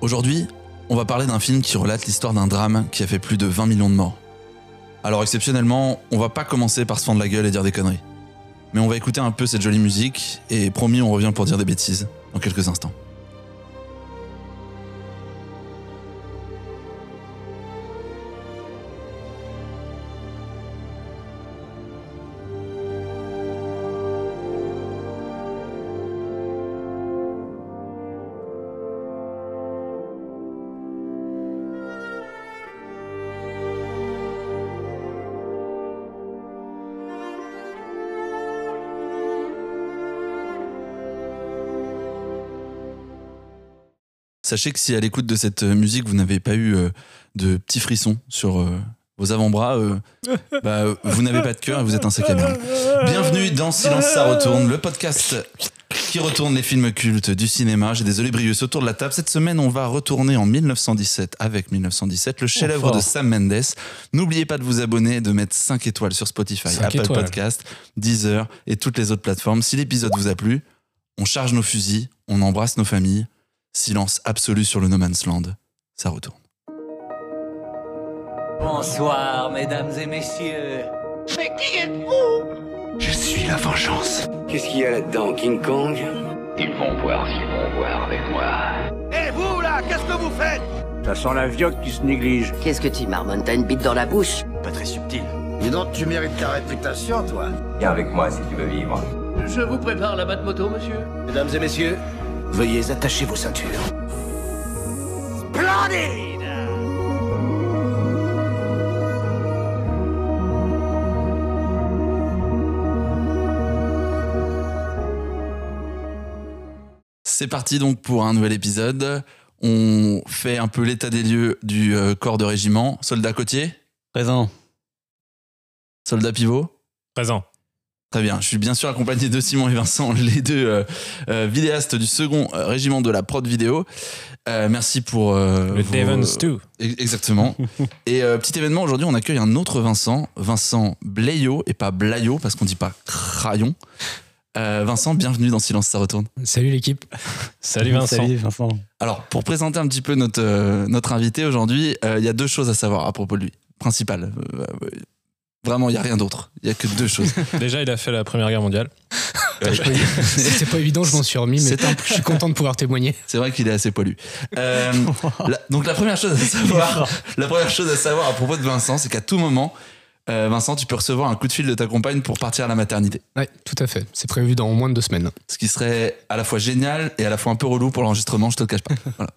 Aujourd'hui, on va parler d'un film qui relate l'histoire d'un drame qui a fait plus de 20 millions de morts. Alors exceptionnellement, on va pas commencer par se fendre la gueule et dire des conneries. Mais on va écouter un peu cette jolie musique et promis on revient pour dire des bêtises dans quelques instants. Sachez que si à l'écoute de cette euh, musique, vous n'avez pas eu euh, de petits frissons sur euh, vos avant-bras, euh, bah, vous n'avez pas de cœur et vous êtes un sac à merde. Bienvenue dans Silence ça retourne, le podcast qui retourne les films cultes du cinéma. J'ai des Olibrius autour de la table. Cette semaine, on va retourner en 1917 avec 1917, le chef-d'œuvre fort. de Sam Mendes. N'oubliez pas de vous abonner, de mettre 5 étoiles sur Spotify, Apple étoiles. Podcast, Deezer et toutes les autres plateformes. Si l'épisode vous a plu, on charge nos fusils, on embrasse nos familles. Silence absolu sur le No Man's Land. Ça retourne. Bonsoir, mesdames et messieurs. Mais qui êtes-vous? Je suis la vengeance. Qu'est-ce qu'il y a là-dedans, King Kong? Ils vont voir s'ils vont voir avec moi. Et vous, là, qu'est-ce que vous faites? Ça sent la vioque qui se néglige. Qu'est-ce que tu marmonnes T'as une bite dans la bouche? Pas très subtil. Dis donc, tu mérites ta réputation, toi. Viens avec moi si tu veux vivre. Je vous prépare la batte moto, monsieur. Mesdames et messieurs, veuillez attacher vos ceintures. Splendide C'est parti donc pour un nouvel épisode. On fait un peu l'état des lieux du euh, corps de régiment. Soldat côtier, Présent. soldat pivot? Présent. Très bien. Je suis bien sûr accompagné de Simon et Vincent, les deux euh, euh, vidéastes du second euh, régiment de la prod vidéo. Euh, merci pour euh, Le vos- Devon Stew. Exactement. et euh, petit événement aujourd'hui, on accueille un autre Vincent, Vincent Blayo et pas Blayo parce qu'on dit pas crayon. Euh, Vincent, bienvenue dans Silence ça retourne. Salut l'équipe. Salut Vincent. Salut Vincent. Alors, pour présenter un petit peu notre, euh, notre invité aujourd'hui, euh, il y a deux choses à savoir à propos de lui. Principal. Vraiment, il n'y a rien d'autre. Il n'y a que deux choses. Déjà, il a fait la Première Guerre mondiale. C'était pas évident, je m'en suis remis, mais un- je suis content de pouvoir témoigner. C'est vrai qu'il est assez poilu. Euh, la- donc la première chose à savoir, la première chose à savoir à propos de Vincent, c'est qu'à tout moment, euh, Vincent, tu peux recevoir un coup de fil de ta compagne pour partir à la maternité. Ouais, tout à fait. C'est prévu dans moins de deux semaines. Ce qui serait à la fois génial et à la fois un peu relou pour l'enregistrement, je te le cache pas. Voilà.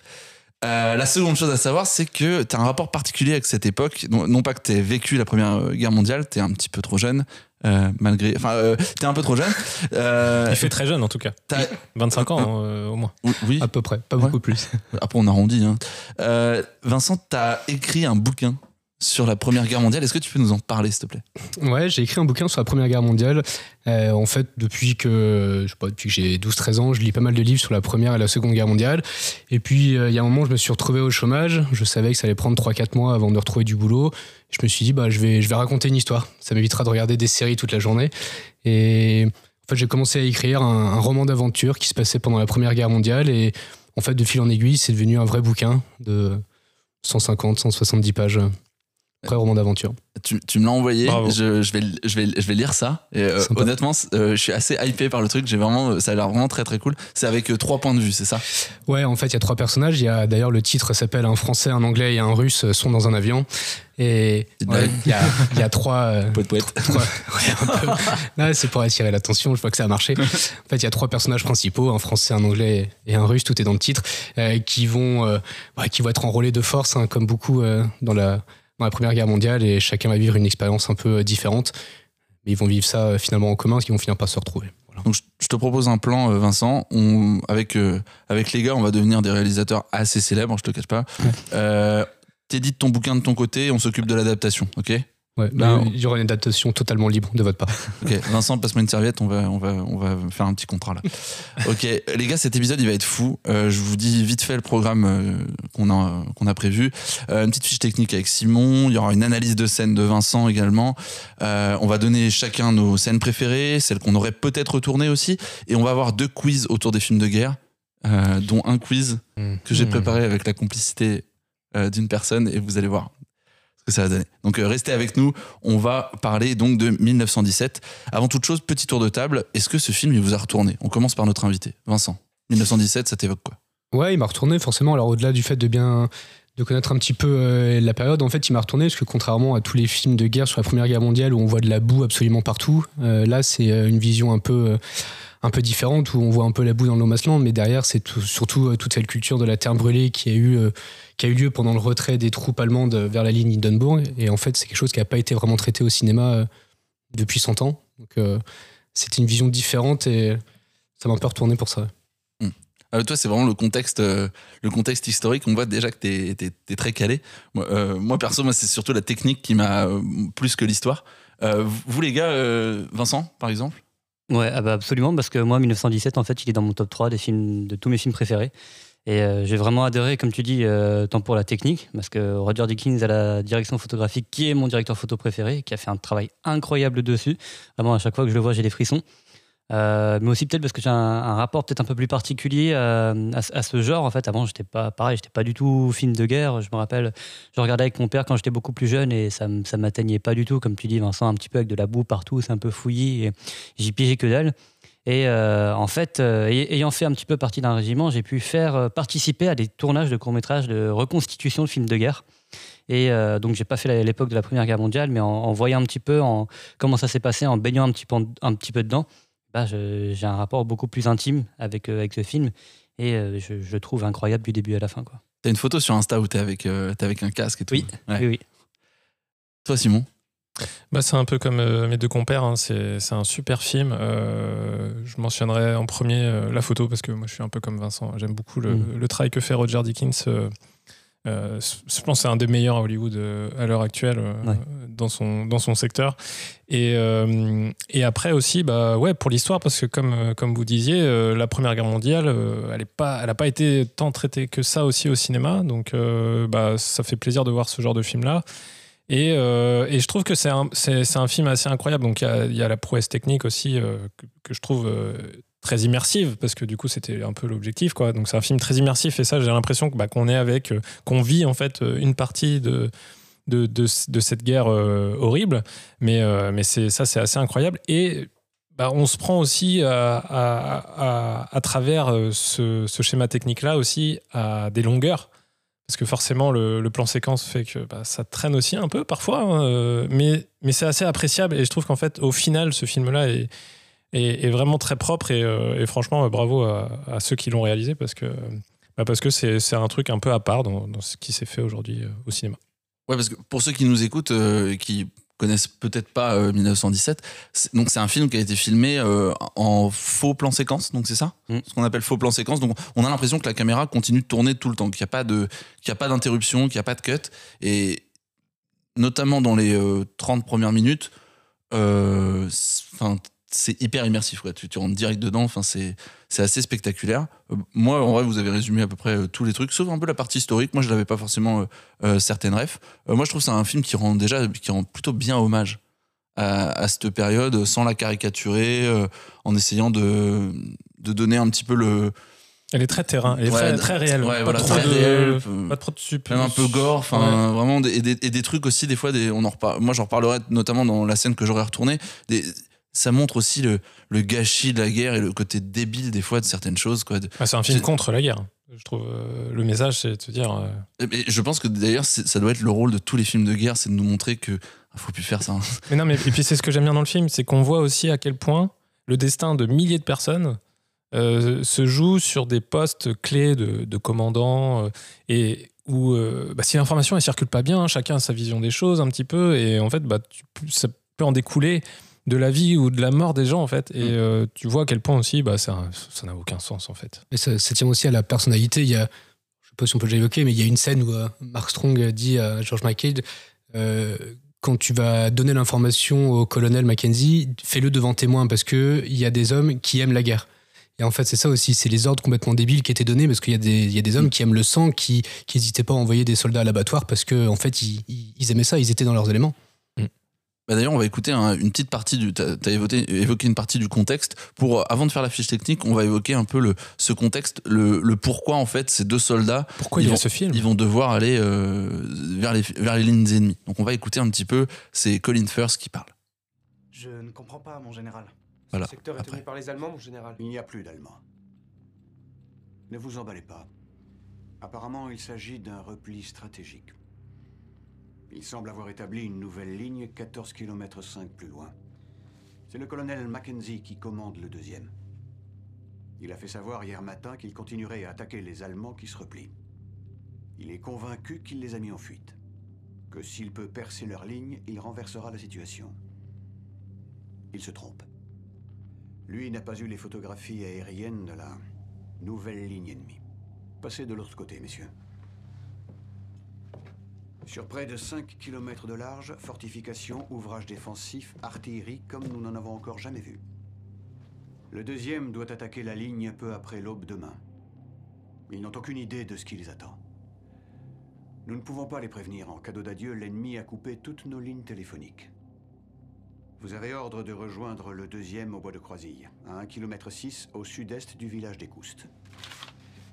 Euh, la seconde chose à savoir, c'est que tu as un rapport particulier avec cette époque. Non, non pas que tu vécu la Première euh, Guerre mondiale, tu es un petit peu trop jeune, euh, malgré. Enfin, euh, tu es un peu trop jeune. Euh, Il fait très jeune en tout cas. t'as- 25 ans au moins. oui. À peu près, pas Ouais. beaucoup plus. après on arrondit. Hein. Vincent, tu as écrit un bouquin sur la Première Guerre mondiale. Est-ce que tu peux nous en parler, s'il te plaît? Ouais, j'ai écrit un bouquin sur la Première Guerre mondiale. Euh, en fait, depuis que, je j'ai 12-13 ans, je lis pas mal de livres sur la Première et la Seconde Guerre mondiale. Et puis, euh, il y a un moment, je me suis retrouvé au chômage. Je savais que ça allait prendre 3-4 mois avant de retrouver du boulot. Je me suis dit, bah, je vais, je vais raconter une histoire. Ça m'évitera de regarder des séries toute la journée. Et en fait, j'ai commencé à écrire un, un roman d'aventure qui se passait pendant la Première Guerre mondiale. Et en fait, de fil en aiguille, c'est devenu un vrai bouquin de 150, 170 pages. Vrai roman d'aventure. tu, tu me l'as envoyé, je, je vais, je, vais, je vais lire ça. Et, euh, honnêtement, euh, je suis assez hypé par le truc. J'ai vraiment, ça a l'air vraiment très très cool. C'est avec euh, trois points de vue, c'est ça? Ouais, en fait, il y a trois personnages. Il y a d'ailleurs le titre s'appelle Un Français, un Anglais et un Russe sont dans un avion. Et ouais, il y, a, il y a trois. euh, Poète poète. trois- ouais, un peu. Ouais, c'est pour attirer l'attention. Je vois que ça a marché. En fait, il y a trois personnages principaux un Français, un Anglais et un Russe. Tout est dans le titre, euh, qui vont, euh, ouais, qui vont être enrôlés de force, hein, comme beaucoup euh, dans la dans la Première Guerre mondiale, et chacun va vivre une expérience un peu euh, différente. Mais ils vont vivre ça euh, finalement en commun, parce qu'ils vont finir par se retrouver. Voilà. Donc je, te propose un plan, euh, Vincent. On, avec, euh, avec les gars, on va devenir des réalisateurs assez célèbres, je te cache pas. Euh, T'édites ton bouquin de ton côté, on s'occupe de l'adaptation, ok? Ouais, il y aura une adaptation totalement libre de votre part. Ok, Vincent, passe-moi une serviette, on va, on, va, on va faire un petit contrat là. Ok, les gars, cet épisode il va être fou. Euh, je vous dis vite fait le programme euh, qu'on a, qu'on a prévu. Euh, une petite fiche technique avec Simon, il y aura une analyse de scène de Vincent également. On va donner chacun nos scènes préférées, celles qu'on aurait peut-être retournées aussi. Et on va avoir deux quiz autour des films de guerre. dont un quiz Hmm. que j'ai Hmm. préparé avec la complicité d'une personne et vous allez voir que ça va donner. Donc euh, restez avec nous, on va parler donc de 1917. Avant toute chose, petit tour de table, est-ce que ce film il vous a retourné? On commence par notre invité, Vincent. 1917, ça t'évoque quoi? Ouais, il m'a retourné forcément. Alors au-delà du fait de bien de connaître un petit peu euh, la période, en fait, il m'a retourné parce que contrairement à tous les films de guerre sur la Première Guerre mondiale où on voit de la boue absolument partout, euh, là c'est une vision un peu un peu différente où on voit un peu la boue dans le No Man's Land, mais derrière c'est tout- surtout euh, toute cette culture de la terre brûlée qui a eu euh, qui a eu lieu pendant le retrait des troupes allemandes vers la ligne Hindenburg. Et en fait, c'est quelque chose qui n'a pas été vraiment traité au cinéma euh, depuis 100 ans. Donc c'était une vision différente et ça m'a un peu retourné pour ça. Euh, toi, c'est vraiment le contexte, le contexte historique. On voit déjà que t'es es, très calé. Moi, euh, perso, moi, c'est surtout la technique qui m'a plus que l'histoire. Vous, les gars, Vincent, par exemple Ouais, ah bah absolument, parce que moi, 1917, en fait, il est dans mon top 3 des films, de tous mes films préférés. Et euh, j'ai vraiment adoré, comme tu dis, euh, tant pour la technique, parce que Roger Dickens a la direction photographique, qui est mon directeur photo préféré, qui a fait un travail incroyable dessus. Vraiment, à chaque fois que je le vois, j'ai des frissons. Euh, mais aussi peut-être parce que j'ai un, rapport peut-être un peu plus particulier euh, à, ce genre. En fait, avant, j'étais pas pareil, j'étais pas du tout film de guerre. Je me rappelle, je regardais avec mon père quand j'étais beaucoup plus jeune et ça, ça m'atteignait pas du tout, comme tu dis, Vincent, un petit peu avec de la boue partout, c'est un peu fouillis et j'y pigeais que dalle. Et euh, en fait, ay- ayant fait un petit peu partie d'un régiment, j'ai pu faire participer à des tournages de courts-métrages de reconstitution de films de guerre. Et donc, j'ai pas fait l'époque de la Première Guerre mondiale, mais en, en voyant un petit peu en, comment ça s'est passé, en baignant un petit peu, un petit peu dedans, bah, j'ai un rapport beaucoup plus intime avec, euh, avec ce film. Et euh, je, je le trouve incroyable du début à la fin. Quoi. T'as une photo sur Insta où t'es avec, euh, t'es avec un casque et tout. Oui, Ouais. oui, oui. Toi, Simon? Bah, c'est un peu comme euh, mes deux compères, hein. c'est c'est un super film. Euh, je mentionnerai en premier euh, la photo parce que moi je suis un peu comme Vincent, j'aime beaucoup le, Mm. le travail que fait Roger Dickens. Euh, je pense que c'est un des meilleurs à Hollywood euh, à l'heure actuelle euh, Ouais. dans, son, dans son secteur. Et, et après aussi, bah, ouais, pour l'histoire, parce que comme, comme vous disiez, la Première Guerre mondiale, elle n'a pas, pas été tant traitée que ça aussi au cinéma. Donc bah, ça fait plaisir de voir ce genre de film-là. Et, euh, et je trouve que c'est un, un film assez incroyable. Donc il y a, il y a la prouesse technique aussi euh, que, que je trouve euh, très immersive, parce que du coup c'était un peu l'objectif. Quoi. Donc c'est un film très immersif et ça j'ai l'impression que, bah, qu'on est avec, euh, qu'on vit en fait euh, une partie de, de, de, cette guerre euh, horrible. Mais, mais c'est, ça c'est assez incroyable. Et bah, on se prend aussi à, à, travers ce, schéma technique-là aussi à des longueurs. Parce que forcément, le, plan séquence fait que bah, ça traîne aussi un peu parfois, hein, mais, mais c'est assez appréciable. Et je trouve qu'en fait, au final, ce film-là est, est, est vraiment très propre. Et, euh, et franchement, euh, bravo à, à ceux qui l'ont réalisé parce que bah, parce que c'est c'est un truc un peu à part dans, dans ce qui s'est fait aujourd'hui euh, au cinéma. Ouais, parce que pour ceux qui nous écoutent euh, et qui connaissent peut-être pas euh, 1917, c'est- donc c'est un film qui a été filmé euh, en faux plan séquence, donc c'est ça Mm. Ce qu'on appelle faux plan séquence. Donc on a l'impression que la caméra continue de tourner tout le temps, qu'il n'y a pas de, qu'il y a pas d'interruption, qu'il n'y a pas de cut. Et notamment dans les euh, 30 premières minutes, euh, c'est- hyper immersif. Quoi. Tu, tu rentres direct dedans, enfin, c'est, c'est assez spectaculaire. Euh, moi, en vrai, vous avez résumé à peu près euh, tous les trucs, sauf un peu la partie historique. Moi, je n'avais pas forcément euh, certaines refs. Moi, je trouve que c'est un film qui rend déjà qui rend plutôt bien hommage à, à cette période, sans la caricaturer, en essayant de, de donner un petit peu le. Elle est très terrain, elle est Ouais, très, très réelle. ouais, pas, voilà, trop très de, réelle, pas trop de sup- Même un peu gore, enfin vraiment, des- et, des, et des trucs aussi, des fois, des, on en reparle, moi j'en reparlerai notamment dans la scène que j'aurais retournée. Des, ça montre aussi le, le gâchis de la guerre et le côté débile des fois de certaines choses. Quoi. Ah, c'est un film contre la guerre. Je trouve euh, le message, c'est de te dire. euh, Et je pense que d'ailleurs, ça doit être le rôle de tous les films de guerre, c'est de nous montrer que ah, faut plus faire ça. Mais non, mais et puis c'est ce que j'aime bien dans le film, c'est qu'on voit aussi à quel point le destin de milliers de personnes euh, se joue sur des postes clés de, de commandants euh, et où euh, bah, si l'information elle circule pas bien, chacun a sa vision des choses un petit peu et en fait bah, tu ça peut en découler de la vie ou de la mort des gens en fait et euh, tu vois à quel point aussi bah, ça ça n'a aucun sens en fait. Mais ça, ça tient aussi à la personnalité. Il y a, je sais pas si on peut déjà évoquer, mais il y a une scène où euh, Mark Strong dit à George McCabe euh, quand tu vas donner l'information au colonel Mackenzie, fais-le devant témoin parce que il y a des hommes qui aiment la guerre. Et en fait, c'est ça aussi, c'est les ordres complètement débiles qui étaient donnés parce qu'il y, a des- il y a des hommes qui aiment le sang, qui n'hésitaient pas à envoyer des soldats à l'abattoir parce que en fait, ils aimaient ça, ils étaient dans leurs éléments. Bah, D'ailleurs, on va écouter un- une petite partie du. Tu as, évoqué, évoqué une partie du contexte. Pour, avant de faire la fiche technique, on va évoquer un peu le, ce contexte, le, le pourquoi, en fait, ces deux soldats. Pourquoi ils il y a vont, ce film Ils vont devoir aller euh, vers, les, vers les lignes ennemies. Donc, on va écouter un petit peu. C'est Colin Firth qui parle. Je ne comprends pas, mon général. Voilà. Ce secteur est tenu par les Allemands, mon général. Il n'y a plus d'Allemands. Ne vous emballez pas. Apparemment, il s'agit d'un repli stratégique. Il semble avoir établi une nouvelle ligne 14 km 5 plus loin. C'est le colonel Mackenzie qui commande le deuxième. Il a fait savoir hier matin qu'il continuerait à attaquer les Allemands qui se replient. Il est convaincu qu'il les a mis en fuite. Que s'il peut percer leur ligne, il renversera la situation. Il se trompe. Lui n'a pas eu les photographies aériennes de la nouvelle ligne ennemie. Passez de l'autre côté, messieurs. Sur près de 5 km de large, fortifications, ouvrages défensifs, artillerie, comme nous n'en avons encore jamais vu. Le deuxième doit attaquer la ligne peu après l'aube demain. Ils n'ont aucune idée de ce qui les attend. Nous ne pouvons pas les prévenir. En cadeau d'adieu, l'ennemi a coupé toutes nos lignes téléphoniques. Vous avez ordre de rejoindre le deuxième au bois de Croisille, à 1 km 6 au sud-est du village des Coustes.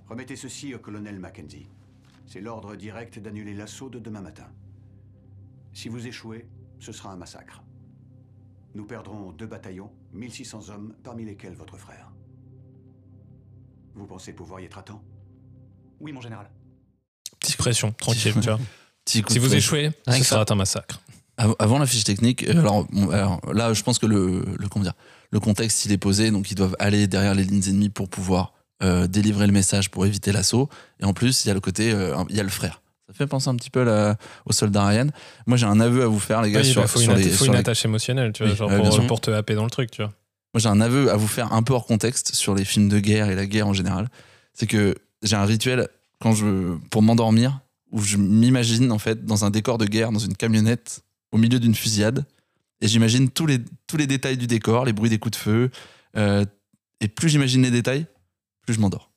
Remettez ceci au colonel Mackenzie. C'est l'ordre direct d'annuler l'assaut de demain matin. Si vous échouez, ce sera un massacre. Nous perdrons deux bataillons, 1600 hommes, parmi lesquels votre frère. Vous pensez pouvoir y être à temps? Oui, mon général. Petite pression, tranquille, tu vois. Petit coup Si vous échouez, ce sera un massacre. Av- Avant la fiche technique, euh, alors, là, je pense que le, le, comment dire, le contexte, il est posé. Donc, ils doivent aller derrière les lignes ennemies pour pouvoir euh, délivrer le message pour éviter l'assaut. Et en plus, il y a le côté, euh, il y a le frère. Ça fait penser un petit peu la- au soldat Ryan. Moi, j'ai un aveu à vous faire, les gars, Oui, sur, bah, faut sur une, les. faut sur une les- attache émotionnelle, tu vois, Oui, genre pour te happer dans le truc, tu vois. Moi, j'ai un aveu à vous faire un peu hors contexte sur les films de guerre et la guerre en général. C'est que j'ai un rituel quand je, pour m'endormir où je m'imagine en fait dans un décor de guerre, dans une camionnette, au milieu d'une fusillade. Et j'imagine tous les, tous les détails du décor, les bruits des coups de feu. euh, et plus j'imagine les détails, plus je m'endors.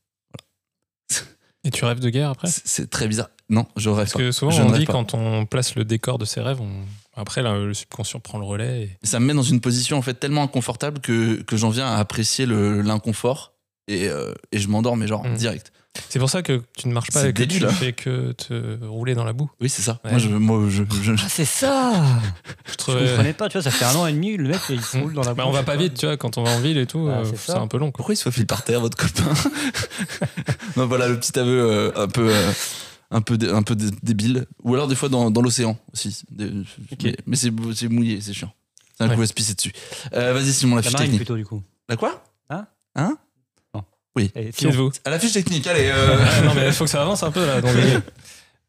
Et tu rêves de guerre après? C'est- très bizarre. Non, je rêve Parce pas. que souvent, Je on dit pas. quand on place le décor de ses rêves, on... après, là, le subconscient prend le relais. et- Ça me met dans une position en fait tellement inconfortable que, que j'en viens à apprécier l'inconfort. Et, euh, et je m'endors, mais genre Mm. direct. C'est pour ça que tu ne marches pas avec le débile, tu fais que te rouler dans la boue. Oui, c'est ça. Ouais. Moi, je, moi, je, je- Ah, c'est ça Je Je trouvais- comprenais pas, tu vois, ça fait un an et demi, le mec, il se roule dans la Bah, on va pas vite, tu vois, quand on va en ville et tout, Ah, euh, c'est un peu long. quoi. Pourquoi il se faufile par terre, votre copain Non, voilà le petit aveu euh, un peu, euh, un peu, dé- un peu dé- débile. Ou alors des fois dans, dans l'océan aussi. Des- Mais, mais c'est mouillé, c'est chiant. C'est un Ouais. coup à se pisser dessus. Euh, Vas-y, Simon, la La fiche technique. plutôt, du coup. La quoi? Hein? Hein? Oui. Et Qui êtes-vous À la fiche technique, allez. euh, non, mais il faut que ça avance un peu là. Donc,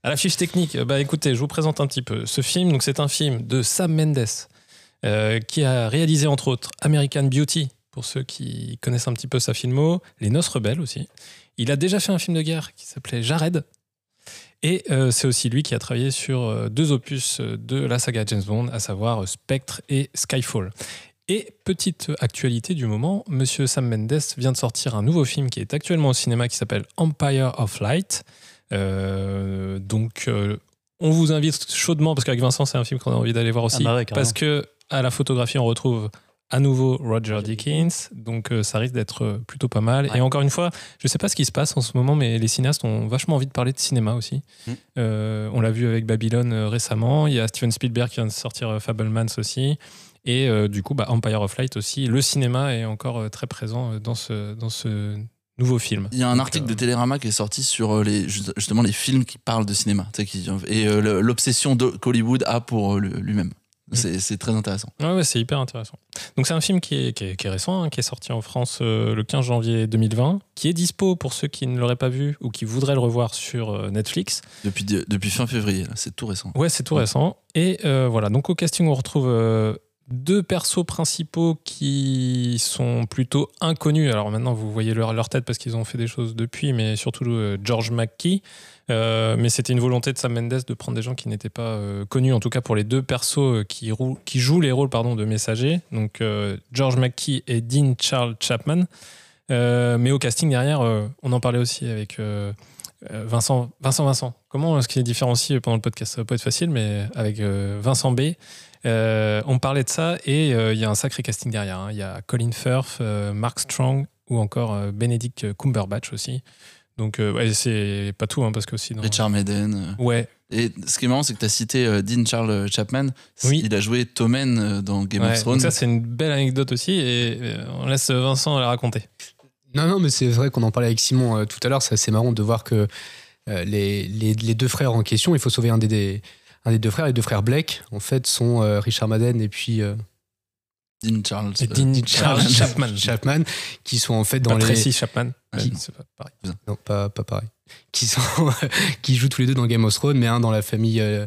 à la fiche technique, bah écoutez, je vous présente un petit peu. Ce film, donc c'est un film de Sam Mendes euh, qui a réalisé entre autres American Beauty pour ceux qui connaissent un petit peu sa filmo, Les Noces rebelles aussi. Il a déjà fait un film de guerre qui s'appelait Jared. Et euh, c'est aussi lui qui a travaillé sur deux opus de la saga James Bond, à savoir Spectre et Skyfall. Et petite actualité du moment, Monsieur Sam Mendes vient de sortir un nouveau film qui est actuellement au cinéma qui s'appelle Empire of Light. Euh, donc, euh, on vous invite chaudement parce qu'avec Vincent, c'est un film qu'on a envie d'aller voir aussi, Ah bah ouais, parce que à la photographie, on retrouve à nouveau Roger Dickens, donc euh, ça risque d'être plutôt pas mal. Ouais. Et encore une fois, je sais pas ce qui se passe en ce moment, mais les cinéastes ont vachement envie de parler de cinéma aussi. Mm. Euh, on l'a vu avec Babylone euh, récemment. Il y a Steven Spielberg qui vient de sortir Fablemans aussi. Et euh, du coup, bah, Empire of Light aussi. Le cinéma est encore euh, très présent euh, dans ce, dans ce nouveau film. Il y a un Donc, article de Télérama qui est sorti sur les, ju- justement les films qui parlent de cinéma. qui- et l'obsession qu'Hollywood a pour lui-même. C'est c'est très intéressant. Ouais, ouais, c'est hyper intéressant. Donc c'est un film qui est, qui est, qui est récent, hein, qui est sorti en France euh, le 15 janvier 2020, qui est dispo pour ceux qui ne l'auraient pas vu ou qui voudraient le revoir sur euh, Netflix. Depuis, depuis fin février, c'est tout récent. Ouais, c'est tout récent. Et euh, voilà, donc au casting, on retrouve deux persos principaux qui sont plutôt inconnus. Alors maintenant, vous voyez leur, tête parce qu'ils ont fait des choses depuis, mais surtout euh, George McKee. Euh, mais c'était une volonté de Sam Mendes de prendre des gens qui n'étaient pas euh, connus, en tout cas pour les deux persos qui, jouent les rôles pardon, de messagers. Donc George McKee et Dean Charles Chapman. Mais au casting derrière, on en parlait aussi avec Vincent, Vincent, Vincent. Comment est-ce qu'il est différencié pendant le podcast? Ça va pas être facile, mais avec Vincent B. Euh, on parlait de ça et euh, il y a un sacré casting derrière. hein. Il y a Colin Firth, euh, Mark Strong ou encore euh, Benedict Cumberbatch aussi. Donc, euh, ouais, c'est pas tout, hein, parce que aussi. Dans... Richard Madden. Ouais. Et ce qui est marrant, c'est que tu as cité euh, Dean Charles Chapman. Oui. Il a joué Tommen euh, dans Game Ouais, of Thrones. donc ça, c'est une belle anecdote aussi et euh, on laisse Vincent la raconter. Non, non, mais c'est vrai qu'on en parlait avec Simon euh, tout à l'heure. C'est assez marrant de voir que euh, les, les- les deux frères en question, il faut sauver un des, des- un des deux frères. Les deux frères Blake, en fait, sont euh, Richard Madden et puis euh, Dean Charles. Et Dean Charles Chapman. Chapman, qui sont en fait dans Pas les. Tracy Chapman. Qui- non. c'est pas pareil. Non, pas, pas pareil. Qui, sont, qui jouent tous les deux dans Game of Thrones, mais un dans la famille euh,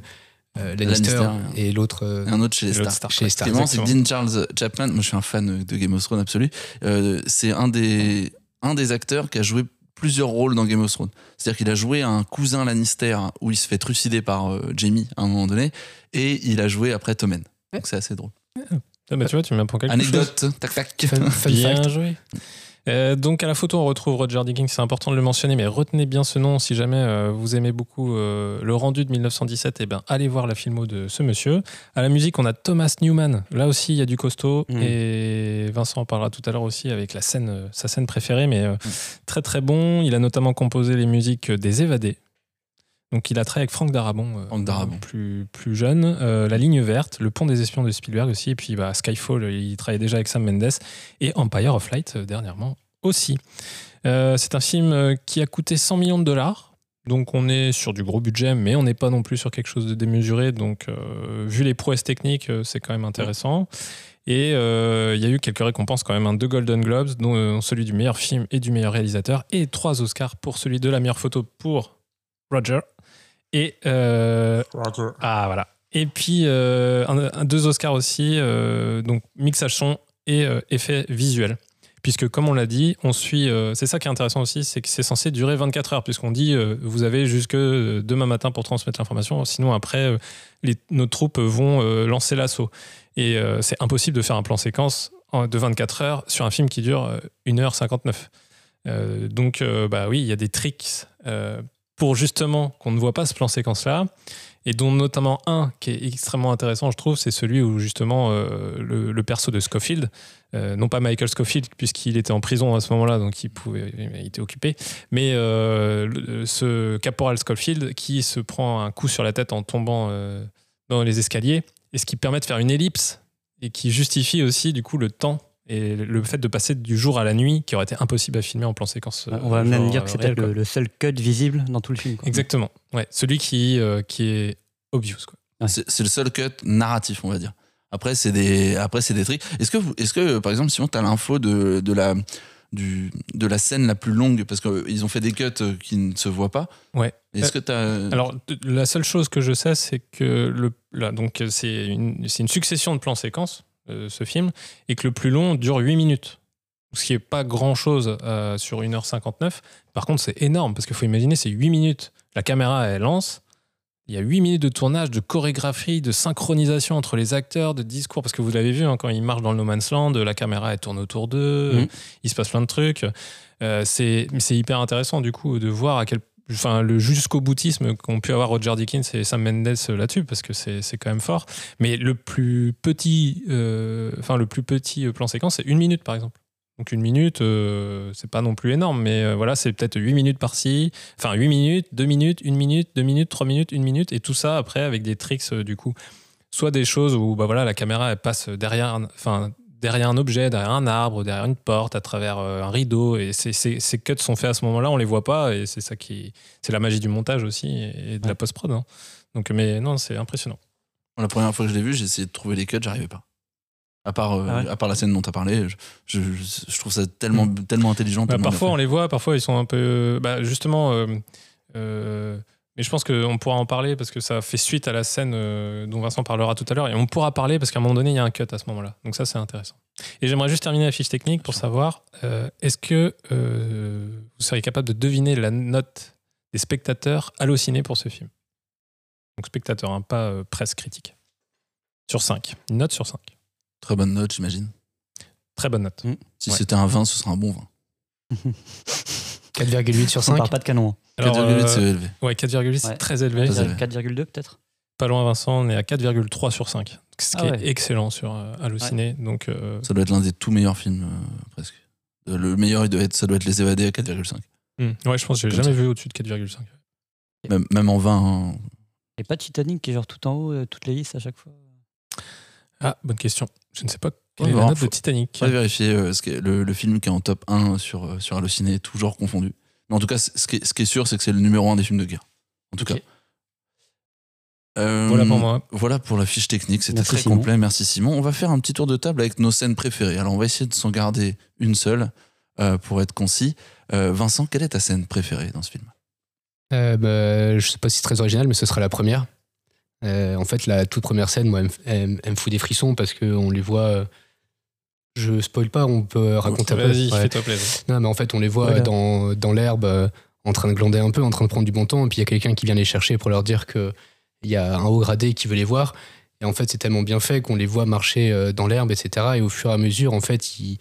euh, Lannister, Lannister, et l'autre euh, Et un autre chez les chez Stark. est marrant, c'est. Dean Charles Chapman, moi je suis un fan de Game of Thrones absolu, euh, c'est un des, un des acteurs qui a joué plusieurs rôles dans Game of Thrones. C'est-à-dire qu'il a joué un cousin Lannister où il se fait trucider par euh, Jamie à un moment donné, et il a joué après Tommen. Donc c'est assez drôle. Ah bah, tu vois, tu m'apprends quelque chose. Anecdote, tac tac. Fun, fun Bien fact. joué. Euh, donc à la photo, on retrouve Roger Dickens. C'est important de le mentionner, mais retenez bien ce nom si jamais euh, vous aimez beaucoup euh, le rendu de 1917. Eh ben, allez voir la filmo de ce monsieur. À la musique, on a Thomas Newman. Là aussi, il y a du costaud. Mm. Et Vincent en parlera tout à l'heure aussi avec la scène, sa scène préférée, mais euh, très très bon. Il a notamment composé les musiques des Évadés. Donc il a travaillé avec Franck Darabon, euh, plus, plus jeune. Euh, la ligne verte, Le pont des espions de Spielberg aussi. Et puis bah, Skyfall, il travaillait déjà avec Sam Mendes. Et Empire of Light euh, dernièrement aussi. C'est un film qui a coûté 100 millions de dollars. Donc on est sur du gros budget, mais on n'est pas non plus sur quelque chose de démesuré. Donc euh, vu les prouesses techniques, euh, c'est quand même intéressant. Et euh, il y a eu quelques récompenses quand même, hein, deux Golden Globes, dont celui du meilleur film et du meilleur réalisateur, et trois Oscars pour celui de la meilleure photo pour Roger. Et euh, ah voilà. Et puis euh, un- deux Oscars aussi, euh, donc mixage son et effet visuel. Puisque comme on l'a dit, on suit. euh, c'est ça qui est intéressant aussi, c'est que c'est censé durer 24 heures, puisqu'on dit euh, vous avez jusque demain matin pour transmettre l'information. Sinon après, euh, les- nos troupes vont lancer l'assaut. Et c'est impossible de faire un plan séquence en- de 24 heures sur un film qui dure euh, 1h59. Euh, donc, bah oui, il y a des tricks pour justement qu'on ne voit pas ce plan séquence-là, et dont notamment un qui est extrêmement intéressant, je trouve, c'est celui où justement euh, le, perso de Scofield, euh, non pas Michael Scofield, puisqu'il était en prison à ce moment-là, donc il, pouvait, il était occupé, mais euh, ce caporal Scofield qui se prend un coup sur la tête en tombant dans les escaliers, et ce qui permet de faire une ellipse, et qui justifie aussi du coup le temps et le fait de passer du jour à la nuit qui aurait été impossible à filmer en plan séquence. euh, On va même dire que c'est euh, réel, peut-être le, le seul cut visible dans tout le film. quoi. Exactement. Ouais, celui qui, euh, qui est obvious. Quoi. C'est c'est le seul cut narratif, on va dire. Après, c'est des, après, c'est des tricks. Est-ce que, est-ce que, par exemple, Simon, tu as l'info de, de, la, du, de la scène la plus longue? Parce qu'ils ont fait des cuts euh, qui ne se voient pas. Ouais. Est-ce que as. Alors, la seule chose que je sais, c'est que le, là, donc, euh, c'est une, c'est une succession de plans séquences, euh, ce film, et que le plus long dure 8 minutes. Ce qui n'est pas grand-chose euh, sur 1h59. Par contre, c'est énorme, parce qu'il faut imaginer, c'est 8 minutes. La caméra, elle lance. Il y a 8 minutes de tournage, de chorégraphie, de synchronisation entre les acteurs, de discours. Parce que vous l'avez vu, hein, quand ils marchent dans le No Man's Land, la caméra, elle tourne autour d'eux. Mhm. Il se passe plein de trucs. Euh, c'est hyper intéressant, du coup, de voir à quel enfin le jusqu'au boutisme qu'ont pu avoir Roger Dickens et Sam Mendes là-dessus parce que c'est c'est quand même fort. Mais le plus petit euh, le plus petit plan séquence c'est une minute par exemple. Donc une minute euh, c'est pas non plus énorme mais euh, voilà c'est peut-être 8 minutes par-ci enfin 8 minutes 2 minutes 1 minute 2 minutes 3 minutes 1 minute et tout ça après avec des tricks euh, du coup. Soit des choses où bah voilà la caméra elle passe derrière enfin derrière un objet, derrière un arbre, derrière une porte, à travers euh, un rideau. Et ces, ces, ces cuts sont faits à ce moment-là, on les voit pas. Et c'est ça qui, c'est la magie du montage aussi et de la post-prod. hein. Donc, mais non, c'est impressionnant. La première fois que je l'ai vu, j'ai essayé de trouver les cuts, j'arrivais pas. À part, euh, Ah ouais à part la scène dont tu as parlé, je, je, je trouve ça tellement, tellement intelligent. Bah, tellement parfois, on les voit, parfois, ils sont un peu. bah, justement. euh, euh, mais je pense qu'on pourra en parler parce que ça fait suite à la scène euh, dont Vincent parlera tout à l'heure. Et on pourra parler parce qu'à un moment donné, il y a un cut à ce moment-là. Donc ça, c'est intéressant. Et j'aimerais juste terminer la fiche technique pour savoir euh, est-ce que euh, vous seriez capable de deviner la note des spectateurs hallucinés pour ce film? Donc spectateurs, hein, pas euh, presse critique. Sur 5. Une note sur 5. Très bonne note, j'imagine. Très bonne note. Si Ouais. c'était un 20, ce serait un bon vin. 4,8 sur 5. On part pas de canon. hein. Alors, 4,8, c'est euh, élevé. Ouais, 4,8, c'est Ouais. très élevé. 4,2 peut-être Pas loin, Vincent, on est à 4,3 sur 5. Ce qui Ah est ouais. excellent sur euh, Allociné. Donc, euh, Ça doit être l'un des tout meilleurs films, euh, presque. Le meilleur, il doit être, ça doit être Les Évadés à 4,5. hmm. ouais, je pense que j'ai jamais ça. vu au-dessus de 4,5. Même, même en 20. hein. Et pas Titanic qui est genre tout en haut, euh, toutes les listes à chaque fois. Ah, bonne question. Je ne sais pas quelle Ouais, est la voir, note faut- de Titanic. Faudrait vérifier euh, ce est- le, le film qui est en top 1 sur, euh, sur Allociné, toujours confondu. Mais en tout cas, ce qui est, ce qui est sûr, c'est que c'est le numéro 1 des films de guerre. En tout cas. Euh, Voilà pour moi. Voilà pour la fiche technique, c'était très Simon. complet, merci Simon. On va faire un petit tour de table avec nos scènes préférées. Alors on va essayer de s'en garder une seule euh, pour être concis. Euh, Vincent, quelle est ta scène préférée dans ce film? Euh, bah, je sais pas si c'est très original, mais ce sera la première. Euh, en fait, la toute première scène, moi, elle me fout des frissons parce qu'on les voit. Je spoil pas, on peut raconter un peu. Vas-y, Ouais. fais-toi plaisir. Non, mais en fait, on les voit Voilà. dans, dans l'herbe, euh, en train de glander un peu, en train de prendre du bon temps, et puis il y a quelqu'un qui vient les chercher pour leur dire qu'il y a un haut gradé qui veut les voir. Et en fait, c'est tellement bien fait qu'on les voit marcher euh, dans l'herbe, etc. Et au fur et à mesure, en fait, ils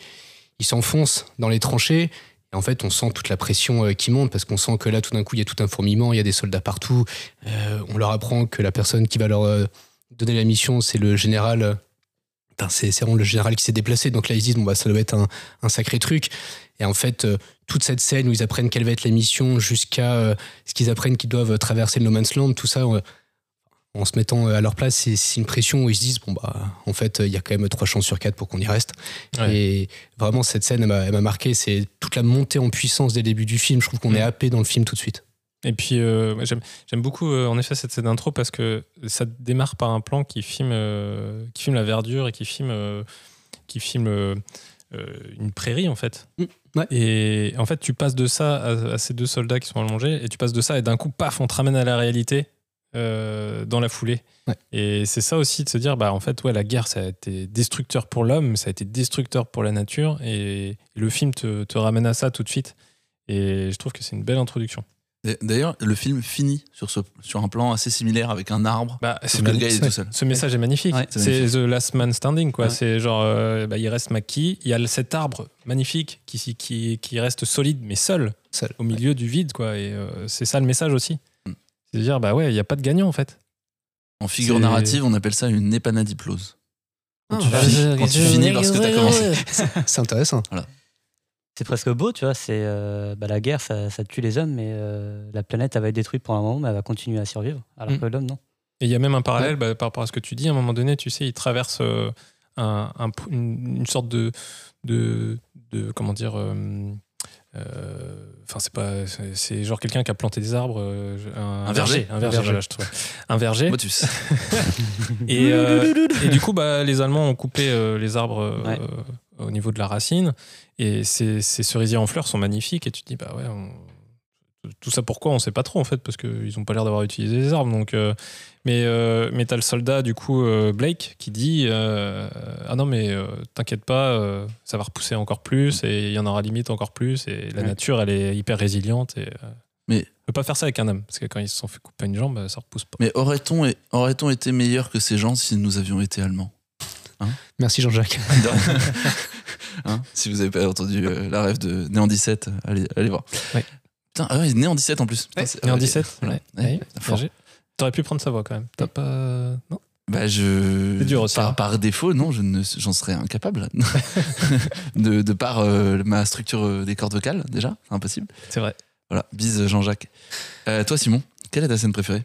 ils s'enfoncent dans les tranchées. Et en fait, on sent toute la pression euh, qui monte parce qu'on sent que là, tout d'un coup, il y a tout un fourmillement, il y a des soldats partout. Euh, on leur apprend que la personne qui va leur euh, donner la mission, c'est le général. C'est vraiment le général qui s'est déplacé. Donc là, ils se disent, bon, bah, ça doit être un, un sacré truc. Et en fait, euh, toute cette scène où ils apprennent quelle va être la mission jusqu'à euh, ce qu'ils apprennent qu'ils doivent traverser le No Man's Land, tout ça, euh, en se mettant à leur place, c'est une pression où ils se disent, bon, bah, en fait, il y a quand même trois chances sur quatre pour qu'on y reste. Ouais. Et vraiment, cette scène, elle m'a marqué. C'est toute la montée en puissance dès le début du film. Je trouve qu'on Mm. est happé dans le film tout de suite. Et puis, euh, j'aime beaucoup, euh, en effet, cette scène d'intro parce que ça démarre par un plan qui filme, euh, qui filme la verdure et qui filme, qui filme une prairie, en fait. Mm, ouais. Et en fait, tu passes de ça à, à ces deux soldats qui sont allongés et tu passes de ça et d'un coup, paf, on te ramène à la réalité dans la foulée. Ouais. Et c'est ça aussi de se dire, bah, en fait, ouais, la guerre, ça a été destructeur pour l'homme, ça a été destructeur pour la nature. Et, le film te, te ramène à ça tout de suite. Et je trouve que c'est une belle introduction. D'ailleurs, le film finit sur, ce, sur un plan assez similaire avec un arbre. Bah, Sauf que le gars il est tout seul. Ce message est magnifique. Ouais, c'est. The Last Man Standing, quoi. Ouais. C'est genre, euh, bah, il reste McKee, il y a cet arbre magnifique qui, qui, qui reste solide, mais seul, Seul, au milieu du vide, quoi. Et euh, c'est ça le message aussi. Mm. C'est de dire, bah ouais, il n'y a pas de gagnant, en fait. En figure narrative, on appelle ça une épanadiplose. Quand tu, Ah, finis, quand tu je- finis parce que t'as commencé. C'est intéressant. C'est presque beau, tu vois. C'est euh, bah, la guerre, ça, ça tue les hommes, mais euh, la planète, elle va être détruite pour un moment, mais elle va continuer à survivre. Alors Mm. que l'homme, non. Et il y a même un parallèle bah, par rapport à ce que tu dis. À un moment donné, tu sais, il traverse euh, un, un- une, sorte de, de, de- comment dire. euh, euh, Enfin, c'est pas. c'est- genre quelqu'un qui a planté des arbres. un, Un verger. Un verger, voilà, je trouvais. Un verger. Motus. Et, euh, et du coup, bah, les Allemands ont coupé euh, les arbres euh, Ouais. Au niveau de la racine. Et ces, ces cerisiers en fleurs sont magnifiques. Et tu te dis, bah ouais, on- tout ça pourquoi On sait pas trop en fait, parce qu'ils n'ont pas l'air d'avoir utilisé les arbres. Donc, euh, mais euh, mais t'as le soldat, du coup, euh, Blake, qui dit euh, Ah non, mais t'inquiète pas, ça va repousser encore plus. Et il y en aura limite encore plus. Et la Ouais. nature, elle est hyper résiliente. Et, Mais- on peut pas faire ça avec un homme, parce que quand ils se sont fait couper une jambe, ça repousse pas. Mais aurait-on aurait été meilleur que ces gens si nous avions été allemands? Merci Jean-Jacques. Hein Si vous avez pas entendu euh, la rêve de Néant 17, allez, allez voir. Ouais. Putain, ah ouais, Néant 17 en plus. Putain, Ouais, né en ouais, 17, voilà. ouais. Ouais, Ouais, fort. Berger. T'aurais pu prendre sa voix quand même. T'as pas. Non Bah je. C'est dur aussi, Par, hein. par défaut, non, je ne, j'en serais incapable. de, de par euh, ma structure euh, des cordes vocales, déjà, c'est impossible. C'est vrai. Voilà, bise Jean-Jacques. Euh, toi, Simon, quelle est ta scène préférée?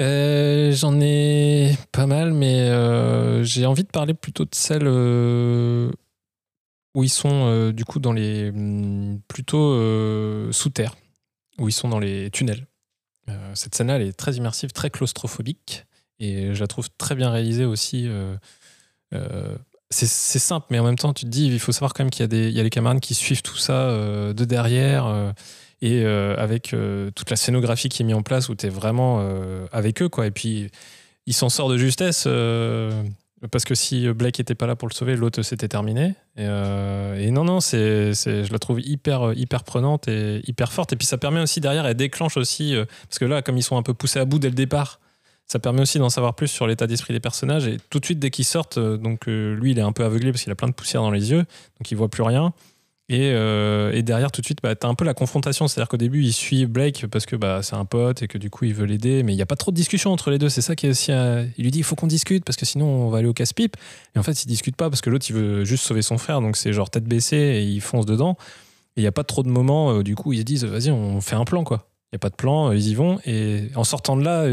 Euh, J'en ai pas mal, mais euh, j'ai envie de parler plutôt de celle euh, où ils sont euh, du coup dans les. hum, plutôt sous terre, où ils sont dans les tunnels. Cette scène-là, est très immersive, très claustrophobique, et je la trouve très bien réalisée aussi. c'est simple, mais en même temps, tu te dis, il faut savoir quand même qu'il y, y a les camarades qui suivent tout ça de derrière. Et euh, avec euh, toute la scénographie qui est mise en place où tu es vraiment euh, avec eux quoi. Et puis il s'en sort de justesse parce que si Blake était pas là pour le sauver l'autre c'était terminé. Et, et non non c'est je la trouve hyper hyper prenante et hyper forte. Et puis ça permet aussi derrière elle déclenche aussi parce que là comme ils sont un peu poussés à bout dès le départ ça permet aussi d'en savoir plus sur l'état d'esprit des personnages. Et tout de suite dès qu'ils sortent donc lui il est un peu aveuglé parce qu'il a plein de poussière dans les yeux donc il voit plus rien Et, euh, et derrière, tout de suite, bah, tu as un peu la confrontation. C'est-à-dire qu'au début, il suit Blake parce que bah, c'est un pote et que du coup, il veut l'aider. Mais il n'y a pas trop de discussion entre les deux. C'est ça qui est aussi. euh, il lui dit il faut qu'on discute parce que sinon, on va aller au casse-pipe. Et en fait, ils discutent pas parce que l'autre, il veut juste sauver son frère. Donc, c'est genre tête baissée et il fonce dedans. Et il n'y a pas trop de moments. euh, du coup, ils se disent vas-y, on fait un plan, quoi. Il n'y a pas de plan, ils y vont. Et en sortant de là,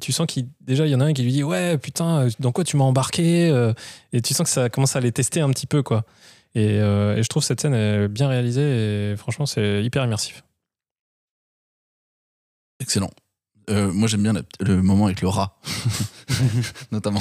tu sens qu'il déjà, il y en a un qui lui dit Ouais, putain, dans quoi tu m'as embarqué Et tu sens que ça commence à les tester un petit peu, quoi. Et, euh, et je trouve cette scène est bien réalisée et franchement, c'est hyper immersif. Excellent. Euh, moi, j'aime bien la- le moment avec le rat, notamment.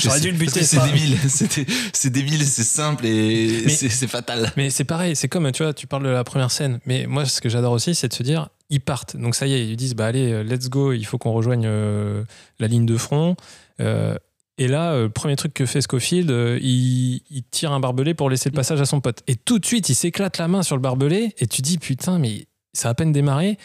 J'aurais c'est- dû le buter, C'est débile, c'est débile, c'est simple et c'est fatal. Mais c'est pareil, c'est comme, tu vois, tu parles de la première scène. Mais moi, ce que j'adore aussi, c'est de se dire ils partent. Donc ça y est, ils disent bah allez, let's go, il faut qu'on rejoigne euh, la ligne de front. Euh, et là, euh, le premier truc que fait Schofield, euh, il, il tire un barbelé pour laisser le passage à son pote. Et tout de suite, il s'éclate la main sur le barbelé et tu dis putain, mais ça a à peine démarré.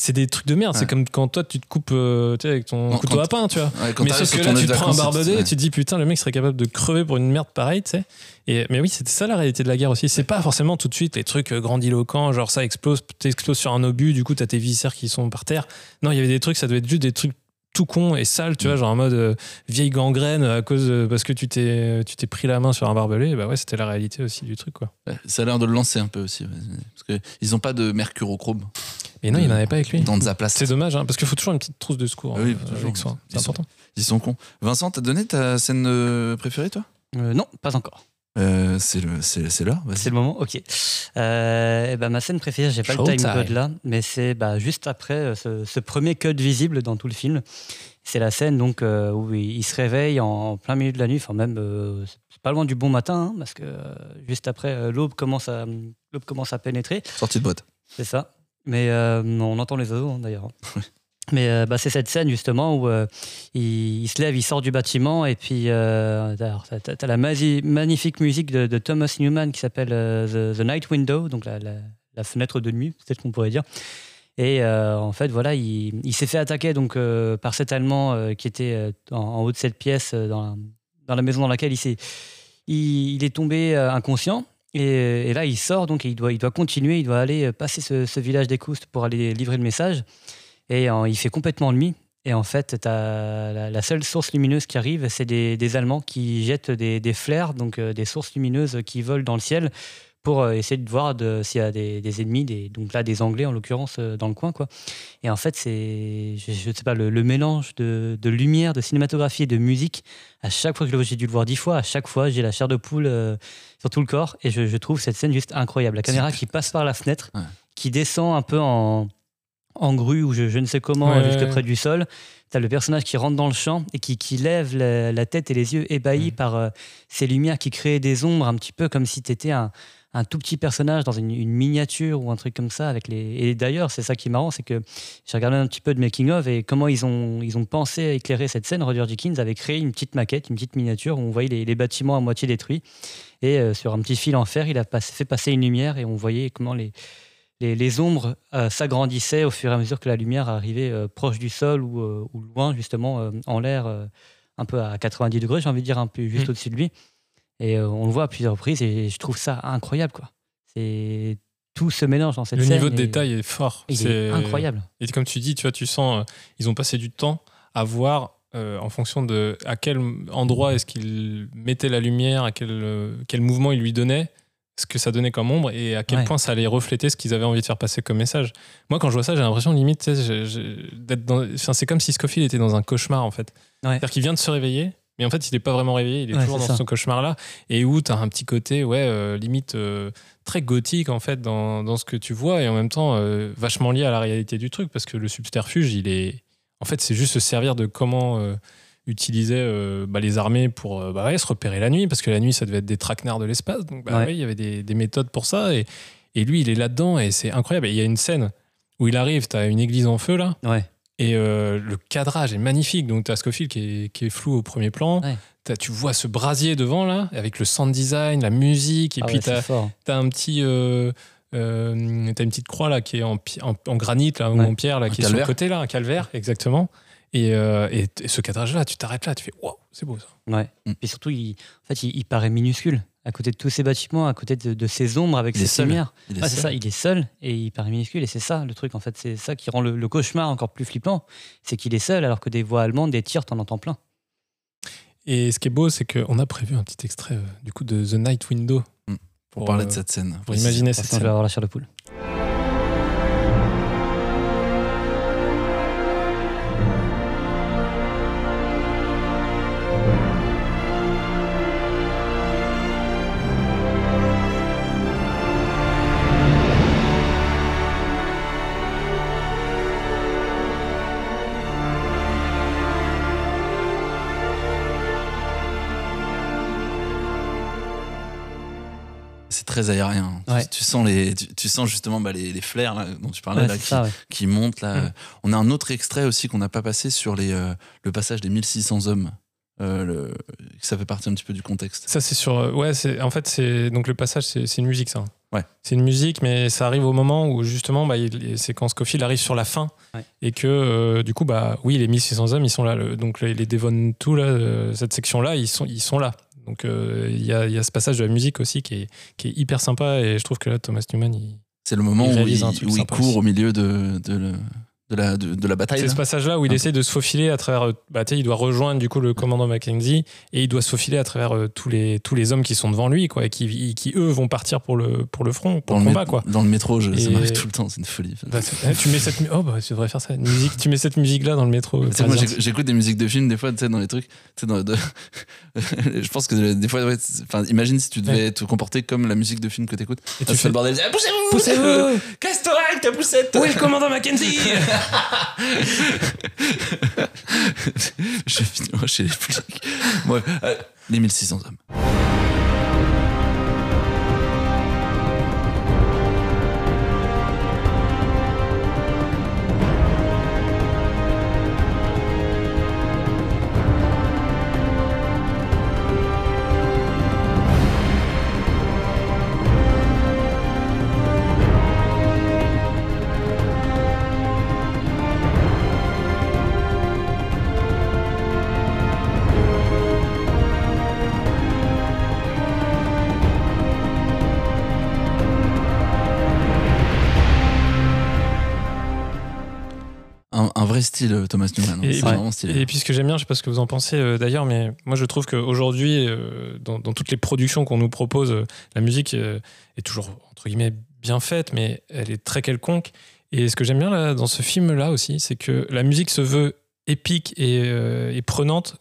C'est des trucs de merde. Ouais. C'est comme quand toi, tu te coupes euh, avec ton Non, couteau à pain, tu vois. Ouais, mais sauf que là, tu te prends un barbelé ouais. et tu te dis putain, le mec serait capable de crever pour une merde pareille, tu sais. Et, mais oui, c'était ça la réalité de la guerre aussi. C'est pas forcément tout de suite les trucs euh, grandiloquents, genre ça explose, t'exploses sur un obus, du coup t'as tes viscères qui sont par terre. Non, il y avait des trucs, ça devait être juste des trucs tout cons et sales, tu vois, genre en mode euh, vieille gangrène à cause de- parce que tu t'es tu t'es pris la main sur un barbelé. Bah ouais, c'était la réalité aussi du truc quoi. Ouais, Ça a l'air de le lancer un peu aussi. Parce qu'ils n'ont pas de mercurochrome Et non, il n'en avait pas avec lui. dans Zaplast. C'est dommage, hein, parce qu'il faut toujours une petite trousse de secours Ah oui, euh, toujours. avec soi. C'est Ils sont-. Ils cons. Vincent, t'as donné ta scène euh, préférée, toi? Euh, non, pas encore. Euh, C'est le- c'est- vas-y. C'est le moment, ok. Euh, et ben, ma scène préférée, j'ai pas le Showtime. time code là, mais c'est bah, juste après euh, ce, ce premier cut visible dans tout le film. C'est la scène donc euh, où il, il se réveille en plein milieu de la nuit, enfin même pas loin du bon matin, hein, parce que juste après l'aube commence à l'aube commence à pénétrer. Sortie de boîte. C'est ça. Mais on entend les oiseaux hein, d'ailleurs. Mais euh, bah, c'est cette scène justement où euh, il, se lève, il sort du bâtiment et puis euh, t'as- t'as la magnifique musique de, Thomas Newman qui s'appelle euh, The, Night Window, donc la, fenêtre de nuit, peut-être qu'on pourrait dire. Et en fait, voilà, il, s'est fait attaquer donc par cet Allemand qui était en, haut de cette pièce dans, la, maison dans laquelle il est tombé inconscient. Et, là, il sort, donc il doit, continuer, il doit aller passer ce, village des pour aller livrer le message. Et il fait complètement nuit. Et en fait, t'as la, la seule source lumineuse qui arrive, c'est des, des Allemands qui jettent des, des flares, donc euh, des sources lumineuses qui volent dans le ciel pour euh, essayer de voir s'il y a des, des ennemis, donc là des Anglais en l'occurrence euh, dans le coin. Quoi. Et en fait, c'est, je, je sais pas, le, le mélange de, de lumière, de cinématographie et de musique. À chaque fois que j'ai dû le voir dix fois, à chaque fois, j'ai la chair de poule sur tout le corps. Et je, je trouve cette scène juste incroyable. La caméra qui passe par la fenêtre, Ouais. qui descend un peu en, en grue ou je, je ne sais comment Ouais, jusque ouais. près du sol. T'as le personnage qui rentre dans le champ et qui, qui lève la, la tête et les yeux ébahis par euh, ces lumières qui créent des ombres, un petit peu comme si tu étais un, un tout petit personnage dans une, une miniature ou un truc comme ça. Avec les... Et d'ailleurs, c'est ça qui est marrant, c'est que j'ai regardé un petit peu de making-of et comment ils ont, ils ont pensé à éclairer cette scène. Roger Dickens avait créé une petite maquette, une petite miniature où on voyait les, les bâtiments à moitié détruits. Et euh, sur un petit fil en fer, il a fait passer une lumière et on voyait comment les, les, les ombres euh, s'agrandissaient au fur et à mesure que la lumière arrivait euh, proche du sol ou, euh, ou loin, justement, en l'air, un peu à 90 degrés, j'ai envie de dire, un peu juste Mm. au-dessus de lui. Et on le voit à plusieurs reprises et je trouve ça incroyable, quoi. C'est tout se mélange dans cette Le scène. niveau de détail est fort. Il C'est est incroyable. Et comme tu dis, tu vois, tu sens, ils ont passé du temps à voir euh, en fonction de à quel endroit est-ce qu'ils mettaient la lumière, à quel, euh, quel mouvement ils lui donnaient, ce que ça donnait comme ombre et à quel Ouais. point ça allait refléter ce qu'ils avaient envie de faire passer comme message. Moi, quand je vois ça, j'ai l'impression limite, d'être dans. Enfin, c'est comme si Scofield était dans un cauchemar en fait. Ouais. C'est-à-dire qu'il vient de se réveiller. Mais en fait, il n'est pas vraiment réveillé, il est Ouais, toujours dans ce cauchemar-là. Et où tu as un petit côté, ouais, euh, limite euh, très gothique, en fait, dans, dans ce que tu vois, et en même temps, euh, vachement lié à la réalité du truc, parce que le subterfuge, il est. En fait, c'est juste se servir de comment utiliser euh, bah, les armées pour euh, bah, ouais, se repérer la nuit, parce que la nuit, ça devait être des traquenards de l'espace. Donc, bah, Ouais. ouais, il y avait des, des méthodes pour ça. Et, et lui, il est là-dedans, et c'est incroyable. Et il y a une scène où il arrive, tu as une église en feu, là. Ouais. Et euh, le cadrage est magnifique. Donc, tu as Scofield qui est, qui est flou au premier plan. Tu vois ce brasier devant, là, avec le sound design, la musique. Et Ah puis, ouais, tu as, un petit. euh, euh, t'as une petite croix là qui est en, pi- en, en granit là, ou Ouais. en pierre là Un qui est sur le calvaire. côté là un calvaire exactement Et, euh, et, et ce cadrage-là, tu t'arrêtes là, tu fais waouh, c'est beau ça. Ouais. Mm. Et surtout, il, en fait, il, il paraît minuscule à côté de tous ces bâtiments, à côté de, de ces ombres avec seul. lumières. Il est Ouais, c'est seul. ça, il est seul et il paraît minuscule. Et c'est ça le truc, en fait. C'est ça qui rend le, le cauchemar encore plus flippant. C'est qu'il est seul alors que des voix allemandes, des tirs, t'en entends plein. Et ce qui est beau, c'est qu'on a prévu un petit extrait euh, du coup de The Night Window. Pour parler euh, de cette scène. Pour imaginer cette Sinon, je scène. vais avoir la chair de poule. Très aérien. Tu- Ouais. Tu, sens les, tu, tu sens justement bah, les, les flares là, dont tu parlais Ouais, là, c'est qui, ça, ouais. qui montent là. Mm. On a un autre extrait aussi qu'on n'a pas passé sur les, euh, le passage des 1600 hommes. Euh, le- ça fait partie un petit peu du contexte. Ça, c'est sur. euh, Ouais, c'est en fait, c'est. Donc le passage, c'est c'est une musique, ça. Ouais. C'est une musique, mais ça arrive au moment où justement, bah, il- c'est quand Scofield arrive sur la fin. Ouais. Et que, euh, du coup, bah, oui, les 1600 hommes, ils sont là. Le- donc les, les Devon tout, là, euh, cette section-là, ils sont, ils sont là. Donc euh, il y, a, il y a ce passage de la musique aussi qui est, qui est hyper sympa. Et je trouve que là, Thomas Newman, il. C'est le moment Il où il, où court aussi. au milieu de, de, le- de la, de, de la bataille. C'est ce passage-là où il Un essaie de se faufiler à travers. euh, Bah, il doit rejoindre du coup le commandant Mackenzie et il doit se faufiler à travers euh, tous, les, tous les hommes qui sont devant lui, quoi, et qui, qui eux vont partir pour le, pour le front, pour dans, le combat, quoi. dans le métro, je, ça m'arrive tout le temps, c'est une folie. Bah, eh, tu mets cette oh bah tu devrais faire ça une musique tu mets cette musique là dans le métro moi, j'écoute des musiques de films des fois, tu sais, dans les trucs. dans- de- je pense que des fois, ouais, imagine si tu devais Ouais. te comporter comme la musique de film que t'écoutes. Et Ah, tu fais le bordel. Ah, Poussez-vous Poussez-vous Casse-toi avec ta poussette où est le commandant Mackenzie Je finis moi, chez les flics. Ouais, euh, les 1600 hommes. Vrai style, euh, Thomas Newman. hein. Et- vraiment stylé. et puis ce que j'aime bien je sais pas ce que vous en pensez euh, d'ailleurs mais moi je trouve qu'aujourd'hui euh, dans, dans toutes les productions qu'on nous propose euh, la musique euh, est toujours entre guillemets bien faite mais elle est très quelconque et ce que j'aime bien là, dans ce film là aussi c'est que la musique se veut épique et, euh, et prenante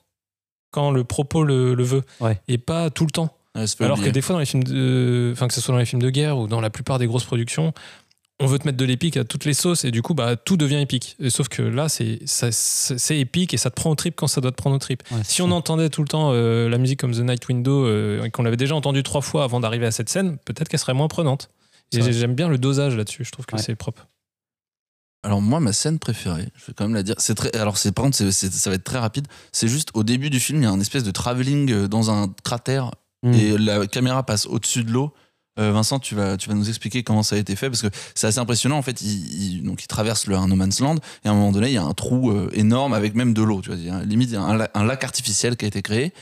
quand le propos le, le veut Ouais. et pas tout le temps Ouais, pas Alors que des fois, dans les films de. Enfin, que ce soit dans les films de guerre ou dans la plupart des grosses productions, on veut te mettre de l'épique à toutes les sauces et du coup, bah, tout devient épique. Et sauf que là, c'est c'est épique et ça te prend au trip quand ça doit te prendre au trip. Ouais, Si on entendait tout le temps euh, la musique comme The Night Window euh, et qu'on l'avait déjà entendu trois fois avant d'arriver à cette scène, peut-être qu'elle serait moins prenante. Et j'aime bien le dosage là-dessus. Je trouve que Ouais. c'est propre. Alors moi, ma scène préférée, je vais quand même la dire. C'est très. Alors c'est par contre, ça va être très rapide. C'est juste au début du film, il y a un espèce de travelling euh, dans un cratère Mm. et la caméra passe au-dessus de l'eau. Euh, Vincent, tu vas, nous expliquer comment ça a été fait parce que c'est assez impressionnant. En fait, il, donc le no man's land et à un moment donné, il y a un trou euh, énorme avec même de l'eau. Tu vois, il y a limite il y a un, la- un lac artificiel qui a été créé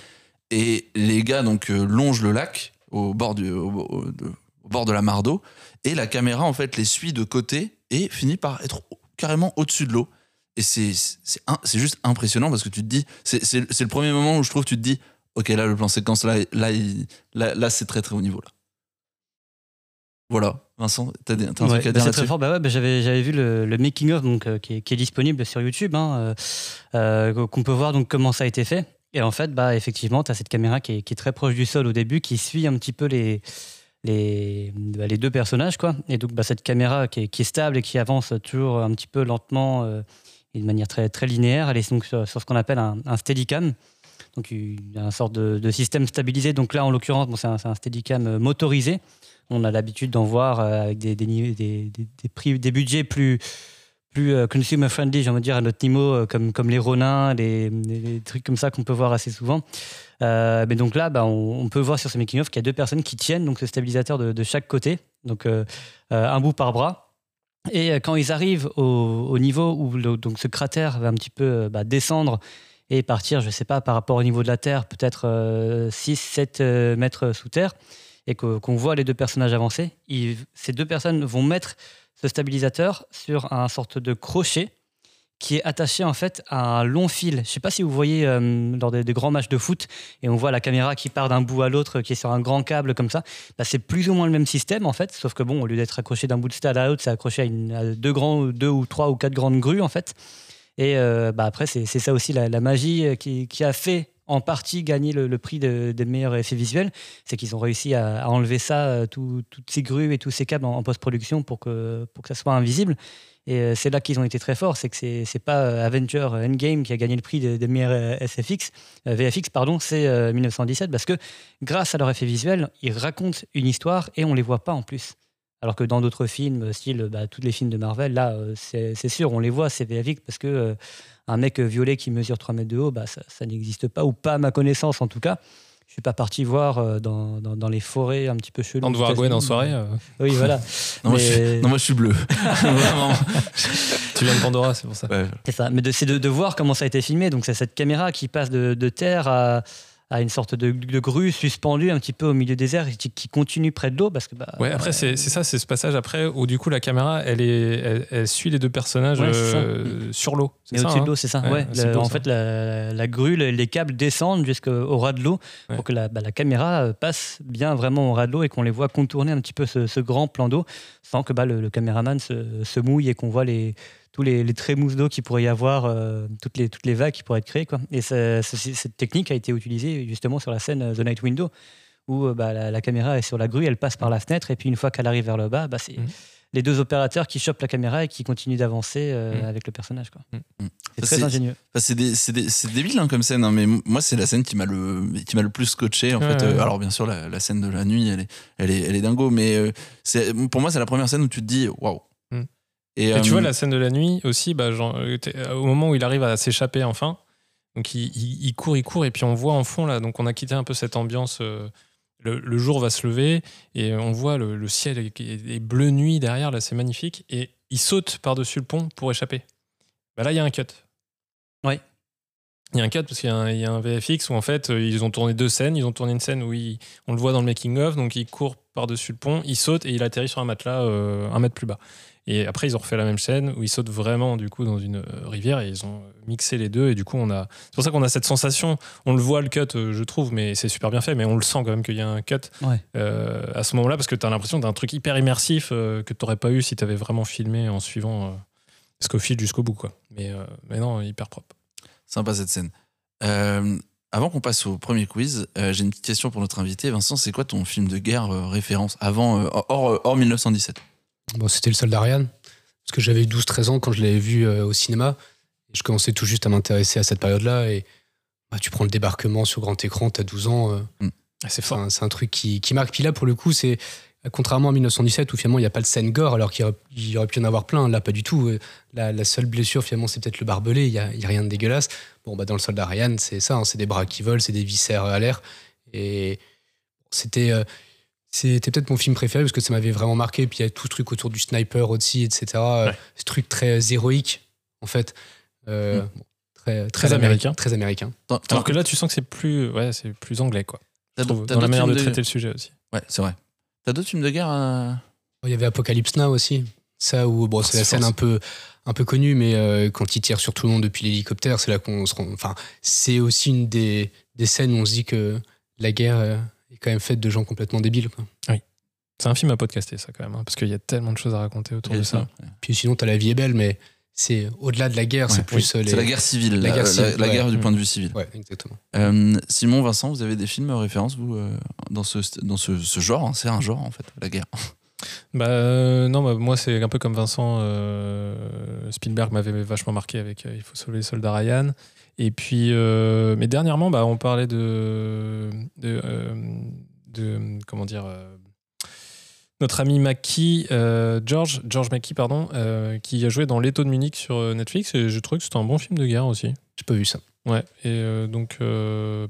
et les gars donc euh, longent le lac au bord de, la mare d'eau et la caméra en fait les suit de côté et finit par être carrément au-dessus de l'eau. Et c'est juste impressionnant parce que tu te dis, c'est le premier moment où je trouve tu te dis, ok là le plan séquence là là là, là, c'est très très haut niveau là. Voilà, Vincent, t'as t'as un Ouais, truc à bah, dire c'est très fort. Bah ouais, bah, j'avais, j'avais vu le, le making of donc euh, qui, est, qui est disponible sur YouTube, hein, euh, euh, qu'on peut voir donc comment ça a été fait. Et en fait, bah effectivement, tu as cette caméra qui est, qui est très proche du sol au début, qui suit un petit peu les les, bah, les deux personnages quoi. Et donc bah, cette caméra qui est, qui est stable et qui avance toujours un petit peu lentement euh, et de manière très très linéaire, elle est donc sur, sur ce qu'on appelle un, un steadicam. Donc il y a un sorte de, de système stabilisé. Donc là, en l'occurrence, bon, c'est un, c'est un steadicam motorisé. On a l'habitude d'en voir euh, avec des, des, des, des, des prix, des budgets plus, plus euh, consumer friendly, j'ai envie de dire, à notre niveau, euh, comme, comme les Ronin, les trucs comme ça qu'on peut voir assez souvent. Euh, mais donc là, bah, on, peut voir sur ce making-of qu'il y a deux personnes qui tiennent donc ce stabilisateur de, chaque côté, donc euh, euh, un bout par bras. Et euh, quand ils arrivent au, au niveau où donc ce cratère va un petit peu euh, bah, descendre et partir, je sais pas, par rapport au niveau de la Terre, peut-être 6-7 mètres sous terre, et qu'on voit les deux personnages avancer, ces deux personnes vont mettre ce stabilisateur sur un sorte de crochet qui est attaché en fait à un long fil. Je sais pas si vous voyez euh, lors des, grands matchs de foot et on voit la caméra qui part d'un bout à l'autre, qui est sur un grand câble comme ça. Bah, c'est plus ou moins le même système en fait, sauf que bon, au lieu d'être accroché d'un bout de stade à l'autre, c'est accroché à, deux, grands, deux ou trois ou quatre grandes grues en fait. Et euh, bah, après, c'est ça aussi la, magie euh, qui a fait en partie gagner le, prix de- des meilleurs effets visuels, c'est qu'ils ont réussi à, enlever ça, euh, tout- toutes ces grues et tous ces câbles en, post-production pour que, ça soit invisible. Et euh, c'est là qu'ils ont été très forts, c'est que c'est c'est pas euh, Avenger Endgame qui a gagné le prix des, des meilleurs SFX, VFX, pardon, c'est euh, 1917, parce que grâce à leur effet visuel, ils racontent une histoire et on les voit pas en plus. Alors que dans d'autres films, style bah, tous les films de Marvel, là, euh, c'est sûr, on les voit, c'est VFX, parce que euh, un mec violet qui mesure 3 mètres de haut, bah, ça, ça n'existe pas, ou pas à ma connaissance en tout cas. Je suis pas parti voir euh, dans, dans, dans les forêts un petit peu cheloues. De aux voir Gwen en soirée. euh. Oui, voilà. Non, moi, je suis, non, moi, je suis bleu. Vraiment. Tu viens de Pandora, c'est pour ça. Ouais. C'est ça, mais de- c'est de, de voir comment ça a été filmé. Donc c'est cette caméra qui passe de, de terre à, à une sorte de, de grue suspendue un petit peu au milieu des airs qui, continue près de l'eau parce que bah, Ouais, après, c'est c'est ça, c'est ce passage après où du coup la caméra, elle, est, elle, elle suit les deux personnages Ouais, euh, sur l'eau. Mais au-dessus hein de l'eau, c'est ça. Ouais, Ouais, c'est le- beau, en ça. fait, la, la grue, les, les câbles descendent jusqu'au ras de l'eau Ouais. pour que la, bah, la caméra euh, passe bien vraiment au ras de l'eau et qu'on les voit contourner un petit peu ce, ce grand plan d'eau sans que bah, le, le caméraman se, se mouille et qu'on voit les, tous les, les trémousses d'eau qu'il pourrait y avoir, euh, toutes, les, toutes les vagues qui pourraient être créées. Quoi. Et ça- cette technique a été utilisée justement sur la scène euh, The Night Window où euh, bah, la, la caméra est sur la grue, elle passe par la fenêtre et puis une fois qu'elle arrive vers le bas, bah, c'est Mhm. les deux opérateurs qui chopent la caméra et qui continuent d'avancer euh, Mhm. avec le personnage. Quoi. Mhm. C'est très ingénieux. C'est débile hein, comme scène, hein, mais moi c'est la scène qui m'a le qui m'a le plus scotché en Ouais, fait. ouais. Alors bien sûr la, la scène de la nuit, elle est elle est elle est dingo, mais euh, c'est pour moi c'est la première scène où tu te dis waouh. Et, Et tu euh, vois, la scène de la nuit aussi, bah, genre, euh, euh, au moment où il arrive à s'échapper enfin, donc il, il- il court, il court, et puis on voit en fond, là, donc on a quitté un peu cette ambiance. euh, le, le jour va se lever, et on voit le, le ciel est, est bleu nuit derrière, là, c'est magnifique, et il saute par-dessus le pont pour échapper. Bah là, il y a un cut. Ouais. Il y a un cut parce qu'il y, a un- il y a un VFX où en fait euh, ils ont tourné deux scènes. Ils ont tourné une scène où il- on le voit dans le making of, donc il court par-dessus le pont, il saute et il atterrit sur un matelas euh, un mètre plus bas. Et après ils ont refait la même scène où il saute vraiment du coup dans une euh, rivière et ils ont mixé les deux et du coup on a. C'est pour ça qu'on a cette sensation. On le voit le cut, euh, je trouve, mais c'est super bien fait. Mais on le sent quand même qu'il y a un cut Ouais. euh, à ce moment-là parce que tu as l'impression d'un truc hyper immersif euh, que tu n'aurais pas eu si tu avais vraiment filmé en suivant euh, Scofield jusqu'au bout quoi. Mais, euh, mais non, hyper propre. Sympa cette scène. Euh, avant qu'on passe au premier quiz, euh, j'ai une petite question pour notre invité. Vincent, c'est quoi ton film de guerre euh, référence avant euh, hors, hors 1917 Bon, c'était le soldat Ryan, parce que j'avais 12-13 ans quand je l'avais vu euh, au cinéma. Je commençais tout juste à m'intéresser à cette période-là. Et bah, tu prends le débarquement sur grand écran, t'as 12 ans. euh, Ah, c'est c'est fort. un, c'est un truc qui, qui marque. Puis là, pour le coup, c'est contrairement à 1917 où finalement il n'y a pas de scène gore, alors qu'il y, aurait- pu en avoir plein. Là, pas du tout. La, la seule blessure, finalement, c'est peut-être le barbelé. Il n'y a rien de dégueulasse. Bon, bah, dans le soldat Ryan, c'est ça. hein, c'est des bras qui volent, c'est des viscères à l'air. Et c'était. euh, c'était peut-être mon film préféré parce que ça m'avait vraiment marqué. Puis il y a tout ce truc autour du sniper aussi, etc. Euh, Ce truc très héroïque, en fait. Euh, Mm. bon, très, Très américain. Très américain. Alors que là, tu sens que c'est plus, ouais, c'est plus anglais, quoi. Je trouve, dans la manière de films traiter le sujet aussi. Ouais, c'est vrai. T'as d'autres films de guerre euh, Il y avait Apocalypse Now aussi. Ça où bon, c'est la scène un peu un peu connue, mais euh, quand il tire sur tout le monde depuis l'hélicoptère, c'est là qu'on se rend. Enfin, c'est aussi une des, des scènes où on se dit que la guerre euh, est quand même faite de gens complètement débiles. Quoi. C'est un film à podcaster, ça, quand même, hein, parce qu'il y a tellement de choses à raconter autour de ça. Puis sinon, t'as La vie est belle, mais c'est au-delà de la guerre, Ouais, c'est plus oui. euh, les- C'est la guerre civile, La la, guerre la- civile, la ouais. guerre du Mm. point de vue civil. Ouais, exactement. Euh, Simon, Vincent, vous avez des films références, vous, euh, dans ce, dans ce, ce genre hein, C'est un genre, en fait, la guerre. Bah, euh, non, bah, moi, c'est un peu comme Vincent. euh, Spielberg m'avait vachement marqué avec euh, Il faut sauver les soldats Ryan. Et puis, euh, mais dernièrement, bah, on parlait de. de, euh, de- comment dire. euh, notre ami Mackie, euh, George, George Mackie, pardon, euh, qui a joué dans L'étau de Munich sur Netflix. Et je trouvais que c'était un bon film de guerre aussi. J'ai pas vu ça. Ouais, et euh, donc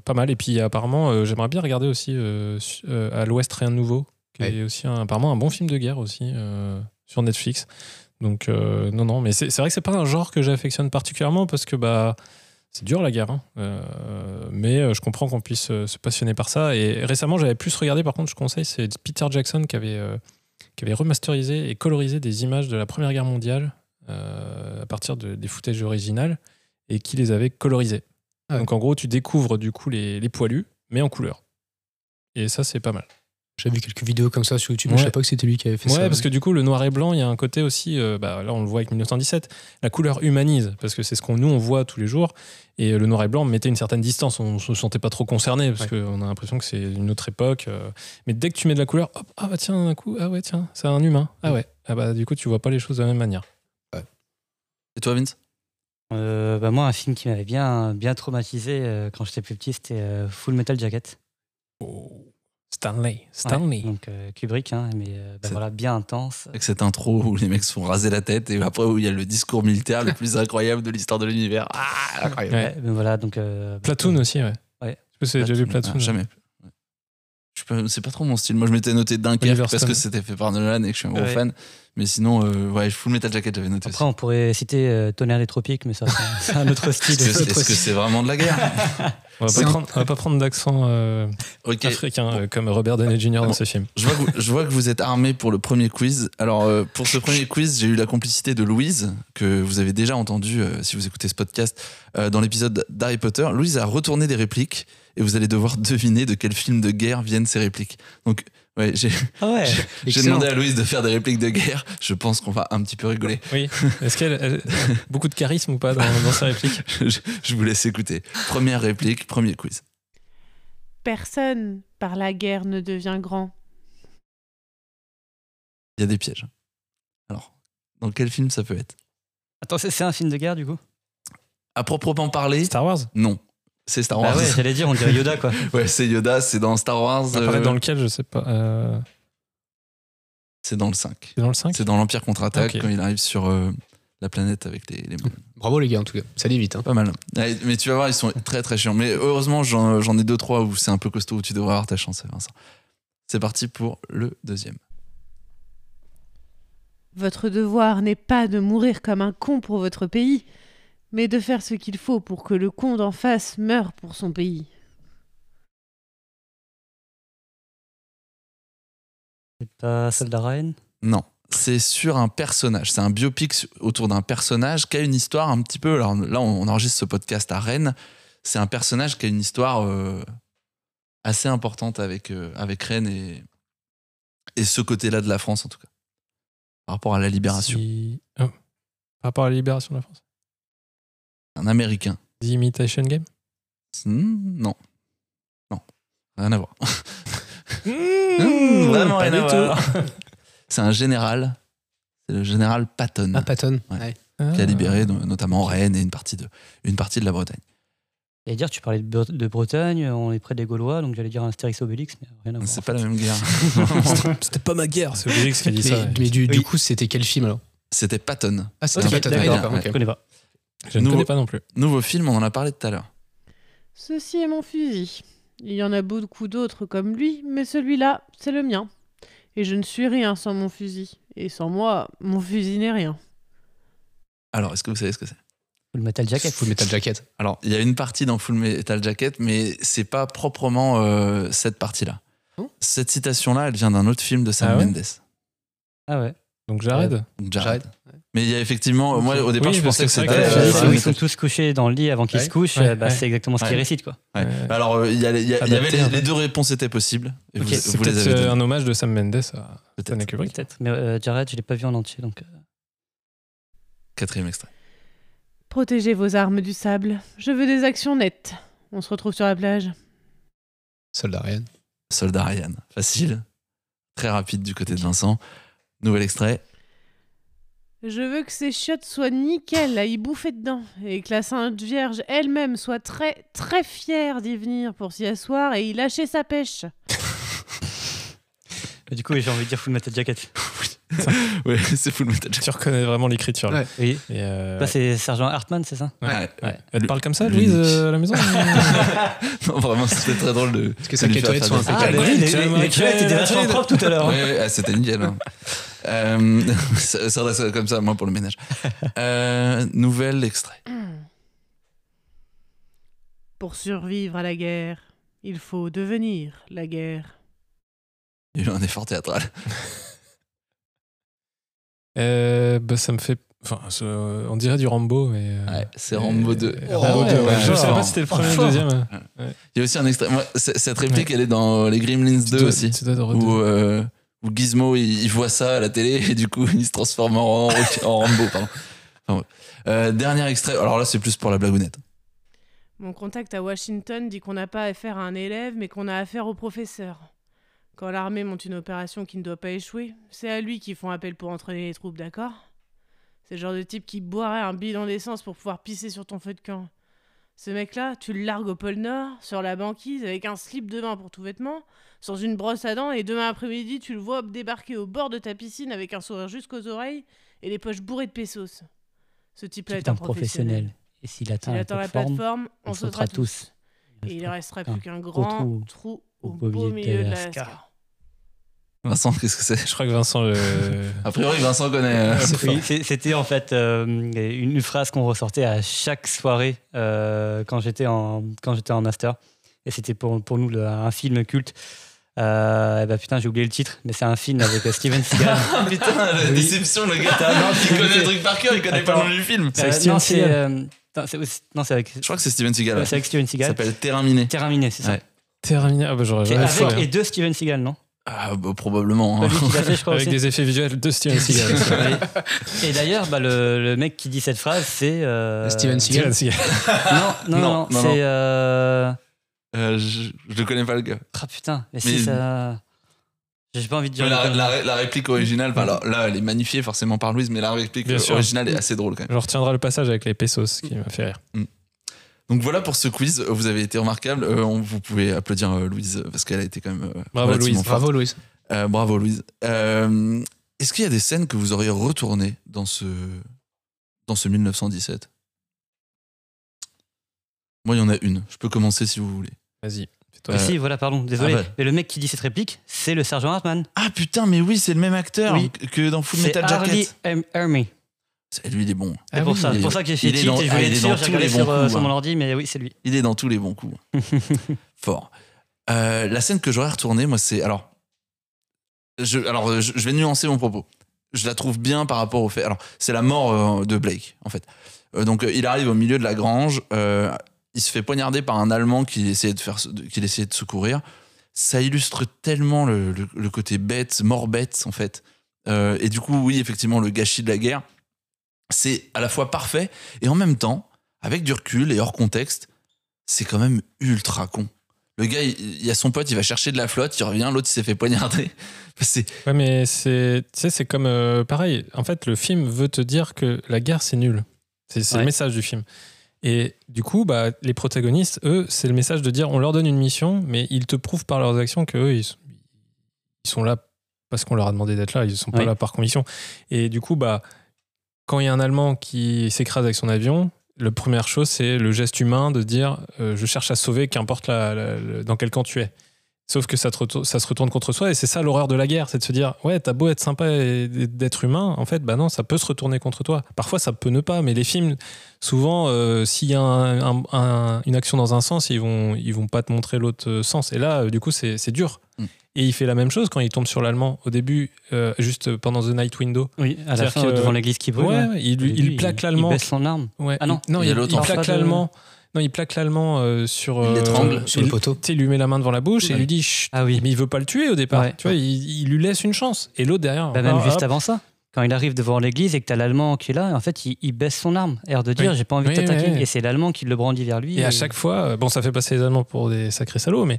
pas mal. Et puis apparemment, j'aimerais bien regarder aussi À l'Ouest, rien de nouveau, qui Ouais. est aussi un- apparemment un bon film de guerre aussi sur Netflix. Donc, non, non, mais c'est c'est vrai que c'est pas un genre que j'affectionne particulièrement parce que bah, c'est dur la guerre. hein. Euh, mais euh, je comprends qu'on puisse euh, se passionner par ça. Et récemment, j'avais plus regardé, par contre, je conseille, c'est Peter Jackson qui avait, euh, qui avait remasterisé et colorisé des images de la Première Guerre mondiale euh, à partir de- des footages originales et qui les avait colorisés. Ah ouais. Donc, en gros, tu découvres du coup les, les poilus, mais en couleur. Et ça, c'est pas mal. J'ai vu quelques vidéos comme ça sur YouTube, mais Ouais. je savais pas que c'était lui qui avait fait Ouais, ça. parce que du coup, le noir et blanc, il y a un côté aussi, euh, bah, là on le voit avec 1917, la couleur humanise, parce que c'est ce qu'on nous on voit tous les jours, et le noir et blanc mettait une certaine distance, on se sentait pas trop concerné, parce qu'on a l'impression que c'est une autre époque, euh, mais dès que tu mets de la couleur, hop, ah bah tiens, un coup, ah ouais, tiens, c'est un humain, ah ouais, ah bah du coup, tu vois pas les choses de la même manière. Et toi, Vince? Euh, bah, moi, un film qui m'avait bien, bien traumatisé euh, quand j'étais plus petit, c'était euh, Full Metal Jacket. Stanley, Stanley. Ouais, donc euh, Kubrick, hein, mais euh, bah, voilà, bien intense. Avec cette intro où les mecs se font raser la tête et après où il y a le discours militaire le plus incroyable de l'histoire de l'univers. Ah, incroyable. Ouais, mais voilà, donc. euh, Platoon aussi, ouais. Ouais. Je sais pas si vous avez déjà vu Platoon. Ah, jamais. Pas- C'est pas trop mon style. Moi, je m'étais noté Dunkerque parce que c'était fait par Nolan et que je suis un gros Ouais. fan. Mais sinon, euh, ouais, Full Metal Jacket, j'avais noté Après, on pourrait citer euh, Tonnerre des Tropiques, mais ça, c'est- un autre style. Est-ce que c'est vraiment de la guerre On va, pas un- prendre, on va pas prendre d'accent euh, africain euh, comme Robert Downey Jr. dans Bon. ce film. Je vois, que vous, je vois que vous êtes armés pour le premier quiz. Alors, euh, pour ce premier quiz, j'ai eu la complicité de Louise, que vous avez déjà entendu euh, si vous écoutez ce podcast, euh, dans l'épisode d'Harry Potter. Louise a retourné des répliques et vous allez devoir deviner de quel film de guerre viennent ces répliques. Donc, ouais, j'ai Ah ouais. demandé à Louise de faire des répliques de guerre. Je pense qu'on va un petit peu rigoler. Oui. Est-ce qu'elle elle- beaucoup de charisme ou pas dans, dans sa réplique je, je vous laisse écouter. Première réplique, premier quiz. Personne par la guerre ne devient grand. Il y a des pièges. Alors, dans quel film ça peut être? Attends, c'est c'est un film de guerre, du coup? À proprement parler, Star Wars? non. C'est Star Wars. Bah ouais, j'allais dire, on dirait Yoda, quoi. Ouais, c'est Yoda, c'est dans Star Wars. Après, euh, dans lequel, je sais pas. euh, C'est dans le 5. C'est dans le 5 C'est dans l'Empire contre-attaque quand il arrive sur euh, la planète avec les, les. Bravo les gars, en tout cas. Ça allait vite. Hein. Pas mal. Ouais, Mais tu vas voir, ils sont très très chiants. Mais heureusement, j'en j'en ai deux, trois où c'est un peu costaud, où tu devrais avoir ta chance, Vincent. C'est parti pour le deuxième. Votre devoir n'est pas de mourir comme un con pour votre pays, mais de faire ce qu'il faut pour que le con d'en face meure pour son pays. C'est pas Soldat Ryan Non. C'est sur un personnage. C'est un biopic autour d'un personnage qui a une histoire un petit peu. Alors là, on on enregistre ce podcast à Rennes. C'est un personnage qui a une histoire euh, assez importante avec, euh, avec Rennes et, et ce côté-là de la France, en tout cas. Par rapport à la libération. Si- oh. Par rapport à la libération de la France. Un Américain. The Imitation Game? Hmm, non. Non. Rien à voir. Mmh, vraiment pas rien du à tout. voir. C'est un général. C'est le général Patton. Ah, Patton. Ouais. Ouais. Qui a Ah. libéré no- notamment Rennes et une partie de, une partie de la Bretagne. J'allais dire, tu parlais de, Bre- de Bretagne, on est près des Gaulois, donc j'allais dire un Astérix Obélix, mais rien à voir. C'est pas la même guerre. C'était pas ma guerre, c'est Obélix qui a dit Mais, ça. mais du, du Oui. coup, c'était quel film alors? C'était Patton. Ah, c'était Patton. d'accord. Je connais pas. Je ne Nouveau- connais pas non plus. Nouveau film, on en a parlé tout à l'heure. Ceci est mon fusil. Il y en a beaucoup d'autres comme lui, mais celui-là, c'est le mien. Et je ne suis rien sans mon fusil. Et sans moi, mon fusil n'est rien. Alors, est-ce que vous savez ce que c'est? Full Metal Jacket. Full Metal Jacket. Alors, il y a une partie dans Full Metal Jacket, mais c'est pas proprement euh, cette partie-là. Oh. Cette citation-là, elle vient d'un autre film de Sam Ah ouais Mendes. Ah ouais. Donc Jared. Jared. Mais il y a effectivement, moi au départ, Oui, je pensais que c'était. euh, ils sont tous couchés dans le lit avant qu'ils Ouais. se couchent, Ouais, euh, bah, ouais. c'est exactement ce qu'ils Ouais. récitent. Quoi. Ouais. Euh, Alors, il y, a- il y a- il y avait les, hein. les deux réponses étaient possibles. Et Ok, vous, C'est vous les peut-être avez euh, un hommage de Sam Mendes à. Stanley Kubrick. Peut-être. Mais euh, Jared, je l'ai pas vu en entier, donc. euh, Quatrième extrait. Protégez vos armes du sable. Je veux des actions nettes. On se retrouve sur la plage. Soldat Ryan. Soldat Ryan. Facile. Très rapide du côté de Vincent. Nouvel extrait. Je veux que ces chiottes soient nickel à y bouffer dedans et que la Sainte Vierge elle-même soit très très fière d'y venir pour s'y asseoir et y lâcher sa pêche. Du coup, j'ai envie de dire Full Metal Jacket. Oui, c'est Full Metal Jacket. Tu reconnais vraiment l'écriture. là. Ouais. Oui. Et, euh, Là, c'est Sergent Hartman, c'est ça? Ouais. Ouais. Elle te parle comme ça. Louise, euh, à la maison non, vraiment, c'était très drôle de. Parce que toilettes faire sont des- Ah, oui, les, que- étaient vachement propres tout à l'heure. Ouais, ouais, ah, c'était nickel. hein. Euh, ça, ça reste comme ça, moi, pour le ménage. Euh, nouvel extrait. Pour survivre à la guerre, il faut devenir la guerre. Il y a eu un effort théâtral. Euh, bah, ça me fait. Enfin, ça- on dirait du Rambo, mais. euh, Ouais, c'est Rambo 2. euh, Rambo 2, ouais. Je sais pas si c'était le premier ou le deuxième. Ouais. Il y a aussi un extrait. Moi, cette réplique, elle est dans les Gremlins 2 dois- aussi. tu dois te où, euh, où Gizmo, il, il voit ça à la télé et du coup, il se transforme en, en Rambo. Pardon. Enfin, ouais. Euh, dernier extrait. Alors là, c'est plus pour la blagounette. Mon contact à Washington dit qu'on n'a pas affaire à un élève, mais qu'on a affaire au professeur. Quand l'armée monte une opération qui ne doit pas échouer, c'est à lui qu'ils font appel pour entraîner les troupes, d'accord? C'est le genre de type qui boirait un bidon d'essence pour pouvoir pisser sur ton feu de camp. Ce mec-là, tu le largues au pôle Nord, sur la banquise, avec un slip de bain pour tout vêtement, sans une brosse à dents, et demain après-midi, tu le vois débarquer au bord de ta piscine avec un sourire jusqu'aux oreilles et les poches bourrées de pesos. Ce type-là est un professionnel. professionnel. Et s'il atteint, la, atteint la plateforme, plateforme, on, on sautera sautera tous. tous. Et il ne restera plus un qu'un grand trou trou au au beau milieu de de la l'Alaska. Vincent, qu'est-ce que c'est Je crois que Vincent le. A priori, Vincent connaît. euh, Oui, c'était en fait euh, une phrase qu'on ressortait à chaque soirée euh, quand j'étais en quand j'étais en master et c'était pour, pour nous le- un film culte. Euh, eh ben, putain, j'ai oublié le titre, mais c'est un film avec Steven Seagal. Ah putain, la Oui. déception, le gars. Attends, non, il connaît le truc par cœur, il connaît pas le nom du film. Non, c'est euh, c'est aussi- non, c'est avec Je crois que c'est Steven Seagal. ouais, c'est avec Steven Ça Seagal. s'appelle Terminé. Terminé, c'est ça. Ouais. Terminé. Ah bah j'aurais avec et de Steven Seagal, non Ah, bah, probablement. Hein. fait, je crois Avec aussi. des effets visuels de Steven Seagal. Et, d'ailleurs, bah, le, le mec qui dit cette phrase, c'est euh, Steven Seagal. Steven Seagal. Non, non, Non, non, c'est euh... Euh, je, je le connais pas le gars. ah putain, mais, Mais- si ça. J'ai pas envie de dire. La, la- la réplique originale, enfin, alors, là, elle est magnifiée forcément par Louise, mais la réplique Bien sûr. originale est assez drôle quand même. Je retiendrai le passage avec les pesos qui m'a fait rire. Donc voilà pour ce quiz, vous avez été remarquable. Euh, on- vous pouvez applaudir euh, Louise parce qu'elle a été quand même. euh, Bravo, Louise. forte. Bravo Louise. Euh, bravo Louise. Euh, Est-ce qu'il y a des scènes que vous auriez retournées dans ce, dans ce 1917 Moi, il y en a une. Je peux commencer si vous voulez. Vas-y. Euh, si, voilà, pardon, désolé. ah ouais. Mais le mec qui dit cette réplique, c'est le sergent Hartman. Ah putain, mais oui, c'est le même acteur Oui. que dans Full Metal Harley Jacket. Arm- Army. C'est- Lui, il est bon. C'est Ah pour oui, ça, il est- pour ça que j'ai fait et je ah, voulais être sûr, j'ai regardé sur, bons euh, coups, sur mon hein. ordi, mais oui, c'est lui. Il est dans tous les bons coups. Fort. Euh, la scène que j'aurais retournée, moi, c'est. Alors, je, alors je, je vais nuancer mon propos. Je la trouve bien par rapport au fait. Alors, c'est la mort euh, de Blake, en fait. Euh, donc, euh, il arrive au milieu de la grange. euh, il se fait poignarder par un Allemand qui essayait de, faire, qui essayait de secourir. Ça illustre tellement le, le- le côté bête, mort bête, en fait. Euh, et du coup, oui, effectivement, le gâchis de la guerre, c'est à la fois parfait et en même temps, avec du recul et hors contexte, c'est quand même ultra con. Le gars, il, il y a son pote, il va chercher de la flotte, il revient, l'autre il s'est fait poignarder. Ouais, mais c'est, tu sais, c'est comme euh, pareil. En fait, le film veut te dire que la guerre, c'est nul. C'est, Ouais. le message du film. Et du coup, bah, les protagonistes, eux, c'est le message de dire on leur donne une mission, mais ils te prouvent par leurs actions qu'eux, ils, sont- ils sont là parce qu'on leur a demandé d'être là, ils sont pas là par conviction. Et du coup, bah, quand il y a un Allemand qui s'écrase avec son avion, la première chose, c'est le geste humain de dire euh, je cherche à sauver, qu'importe dans quel camp tu es. Sauf que ça, se retourne contre soi et c'est ça l'horreur de la guerre, c'est de se dire ouais t'as beau être sympa et d'être humain, en fait bah non ça peut se retourner contre toi. Parfois ça peut ne pas, mais les films souvent euh, s'il y a un- un- un- une action dans un sens ils vont ils vont pas te montrer l'autre euh, sens et là du coup c'est c'est dur. Mm. Et il fait la même chose quand il tombe sur l'allemand au début euh, juste pendant The Night Window. Oui, à la C'est-à-dire fin, que- devant l'église qui brûle. Ouais, ouais. ouais, il, plaque l'allemand. Il baisse son arme. Ouais, Ah non. il, non, Il y a il, l'autre il en plaque l'allemand. Non, il plaque l'allemand euh, sur. Euh, sur le poteau. il lui met la main devant la bouche et il lui dit Chut Ah oui. Mais il veut pas le tuer au départ. Ouais. Tu vois, il, il lui laisse une chance. Et l'autre derrière. Bah, même ah, juste hop. avant ça. Quand il arrive devant l'église et que t'as l'allemand qui est là, en fait, il, il baisse son arme, air de dire Oui. j'ai pas envie Oui, de t'attaquer. oui, oui. Et c'est l'allemand qui le brandit vers lui. Et à chaque fois, bon, ça fait passer les Allemands pour des sacrés salauds, mais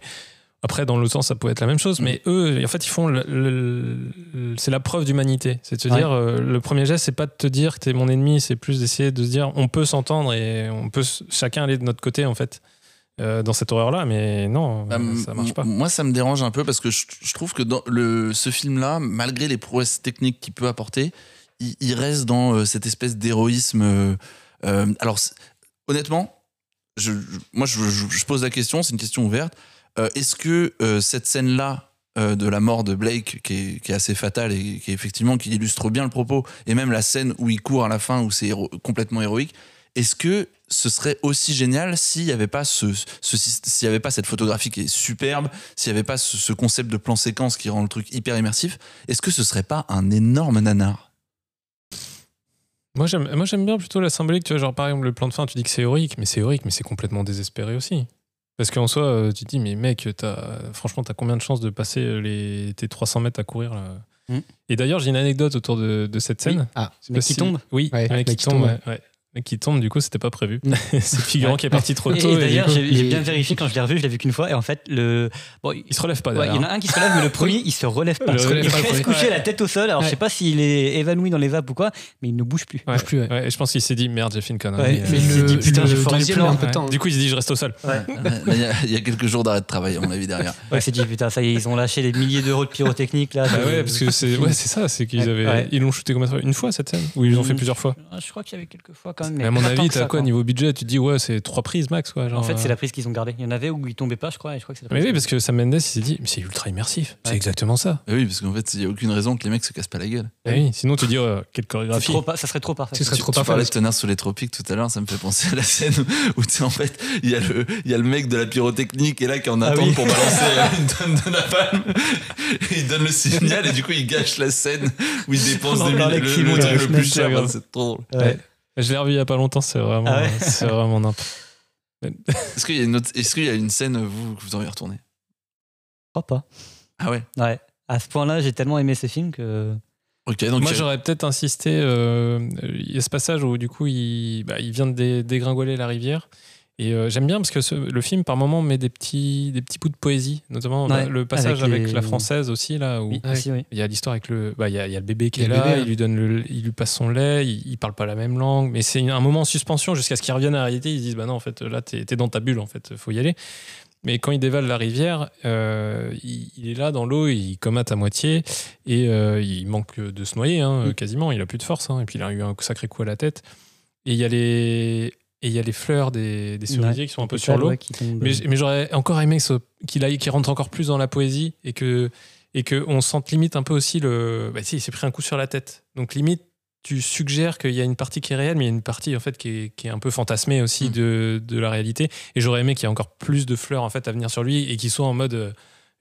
après, dans l'autre sens, ça peut être la même chose. Mais eux, en fait, ils font. le- le- le- c'est la preuve d'humanité. C'est de se Ouais. dire, euh, le premier geste, c'est pas de te dire que t'es mon ennemi, c'est plus d'essayer de se dire, on peut s'entendre et on peut chacun aller de notre côté, en fait, euh, dans cette horreur-là. Mais non, Bah, ça marche pas. Moi, ça me dérange un peu parce que je, je trouve que dans le, ce film-là, malgré les prouesses techniques qu'il peut apporter, il, il reste dans euh, cette espèce d'héroïsme. euh, euh, alors, honnêtement, je, je- moi, je, je- je pose la question, c'est une question ouverte. Euh, Est-ce que euh, cette scène-là, euh, de la mort de Blake qui est, assez fatale et qui effectivement qui illustre bien le propos et même la scène où il court à la fin où c'est complètement héroïque. Est-ce que ce serait aussi génial s'il n'y avait pas ce, s'il avait pas cette photographie qui est superbe, s'il n'y avait pas ce, ce concept de plan séquence qui rend le truc hyper immersif Est-ce que ce serait pas un énorme nanar? Moi j'aime, moi j'aime bien plutôt la symbolique, tu vois, genre par exemple le plan de fin, tu dis que c'est héroïque, mais c'est héroïque, mais c'est complètement désespéré aussi. Parce qu'en soi, euh, tu te dis, mais mec, t'as, franchement, t'as combien de chances de passer euh, les, tes 300 mètres à courir là Mm. Et d'ailleurs, j'ai une anecdote autour de, de cette scène. Ah, mec qui tombe? Oui, Ouais, mec qui tombe. ouais, ouais. Qui tombe, du coup, c'était pas prévu. c'est le figurant qui est parti trop tôt. et d'ailleurs, coup, j'ai bien vérifié quand je l'ai revu, je l'ai vu qu'une fois, et en fait, le. Bon, il se relève pas il y en a un qui se relève, mais le premier, il se relève pas. Il se relève il pas, reste premier. couché la tête au sol. Alors, je sais pas s'il est évanoui dans les vapes ou quoi, mais il ne bouge plus. Ouais. bouge plus, ouais. Ouais, et je pense qu'il s'est dit, merde, j'ai fait une connerie. Ouais, mais Mais il s'est dit, putain, j'ai foiré le plan. Du coup, il s'est dit, je reste au sol. Il y, a- quelques jours d'arrêt de travail, à mon avis, derrière. Ouais, il s'est dit, putain, ça y est, ils ont lâché des milliers d'euros de pyrotechnique là. Bah ouais, parce que c'est ouais, c'est ça, c'est qu'ils avaient ils l'ont shooté combien de fois? Une fois cette scène? Ou ils l'ont fait Mm. plusieurs fois Je crois qu'il y avait quelques fois quand Mais à mon avis, t'as quoi niveau budget Tu te dis ouais, c'est trois prises max quoi. Genre, En fait, c'est euh, la prise qu'ils ont gardée. Il y en avait où il tombait pas, je crois, et je crois que c'est la Mais oui, parce que Sam Mendes, il s'est dit, mais c'est ultra immersif. C'est exactement ça. Ah oui, parce qu'en fait, il n'y a aucune raison que les mecs se cassent pas la gueule. Ah oui, sinon tu dis quelle chorégraphie. ça serait trop parfait. Tu, trop tu parfait. parlais de tonnerre sous les tropiques tout à l'heure, ça me fait penser à la scène où, tu sais, en fait, il y, a le- il y a le mec de la pyrotechnique et là qui est en Ah attente oui. pour balancer euh, une tonne de napalm. Il donne le signal et du coup, il gâche la scène où il dépense des milliers, avec le, le plus cher. C'est trop drôle. Ouais. Je l'ai revu il y a pas longtemps, c'est vraiment, Ah ouais c'est vraiment n'importe. Est-ce qu'il y a une autre- est-ce qu'il y a une scène, vous, que vous auriez retourné Je crois pas. Ah ouais? Ouais. À ce point-là, j'ai tellement aimé ce film que. Donc Moi, j'aurais peut-être insisté. euh, Il y a ce passage où, du coup, il, bah, il vient de dé- dégringoler la rivière. Et euh, j'aime bien parce que ce- le film, par moment, met des petits, des petits bouts de poésie, notamment Ouais, le passage avec la française aussi, là, où Oui, aussi, oui. il y a l'histoire avec le. Bah, il, y a, il y a le bébé qui est là, bébé, il, lui donne le, il lui passe son lait, il, il parle pas la même langue, mais c'est un moment en suspension jusqu'à ce qu'ils reviennent à la réalité. Ils se disent Bah non, en fait, là, t'es es dans ta bulle, en fait, faut y aller. Mais quand il dévale la rivière, euh, il, il est là dans l'eau, il comate à moitié et euh, il manque de se noyer hein, Mm. quasiment. Il a plus de force hein, et puis il a eu un sacré coup à la tête. Et il y a les et il y a les fleurs des, des cerisiers Ouais, qui sont un peu sur l'eau. ouais. Mais, mais j'aurais encore aimé qu'il rentre encore plus dans la poésie et que et que on sente limite un peu aussi le. Bah si, il s'est pris un coup sur la tête. Donc limite, tu suggères qu'il y a une partie qui est réelle, mais il y a une partie en fait qui est, qui est un peu fantasmée aussi Mm. de, de la réalité. Et j'aurais aimé qu'il y ait encore plus de fleurs en fait à venir sur lui et qu'il soit en mode. euh,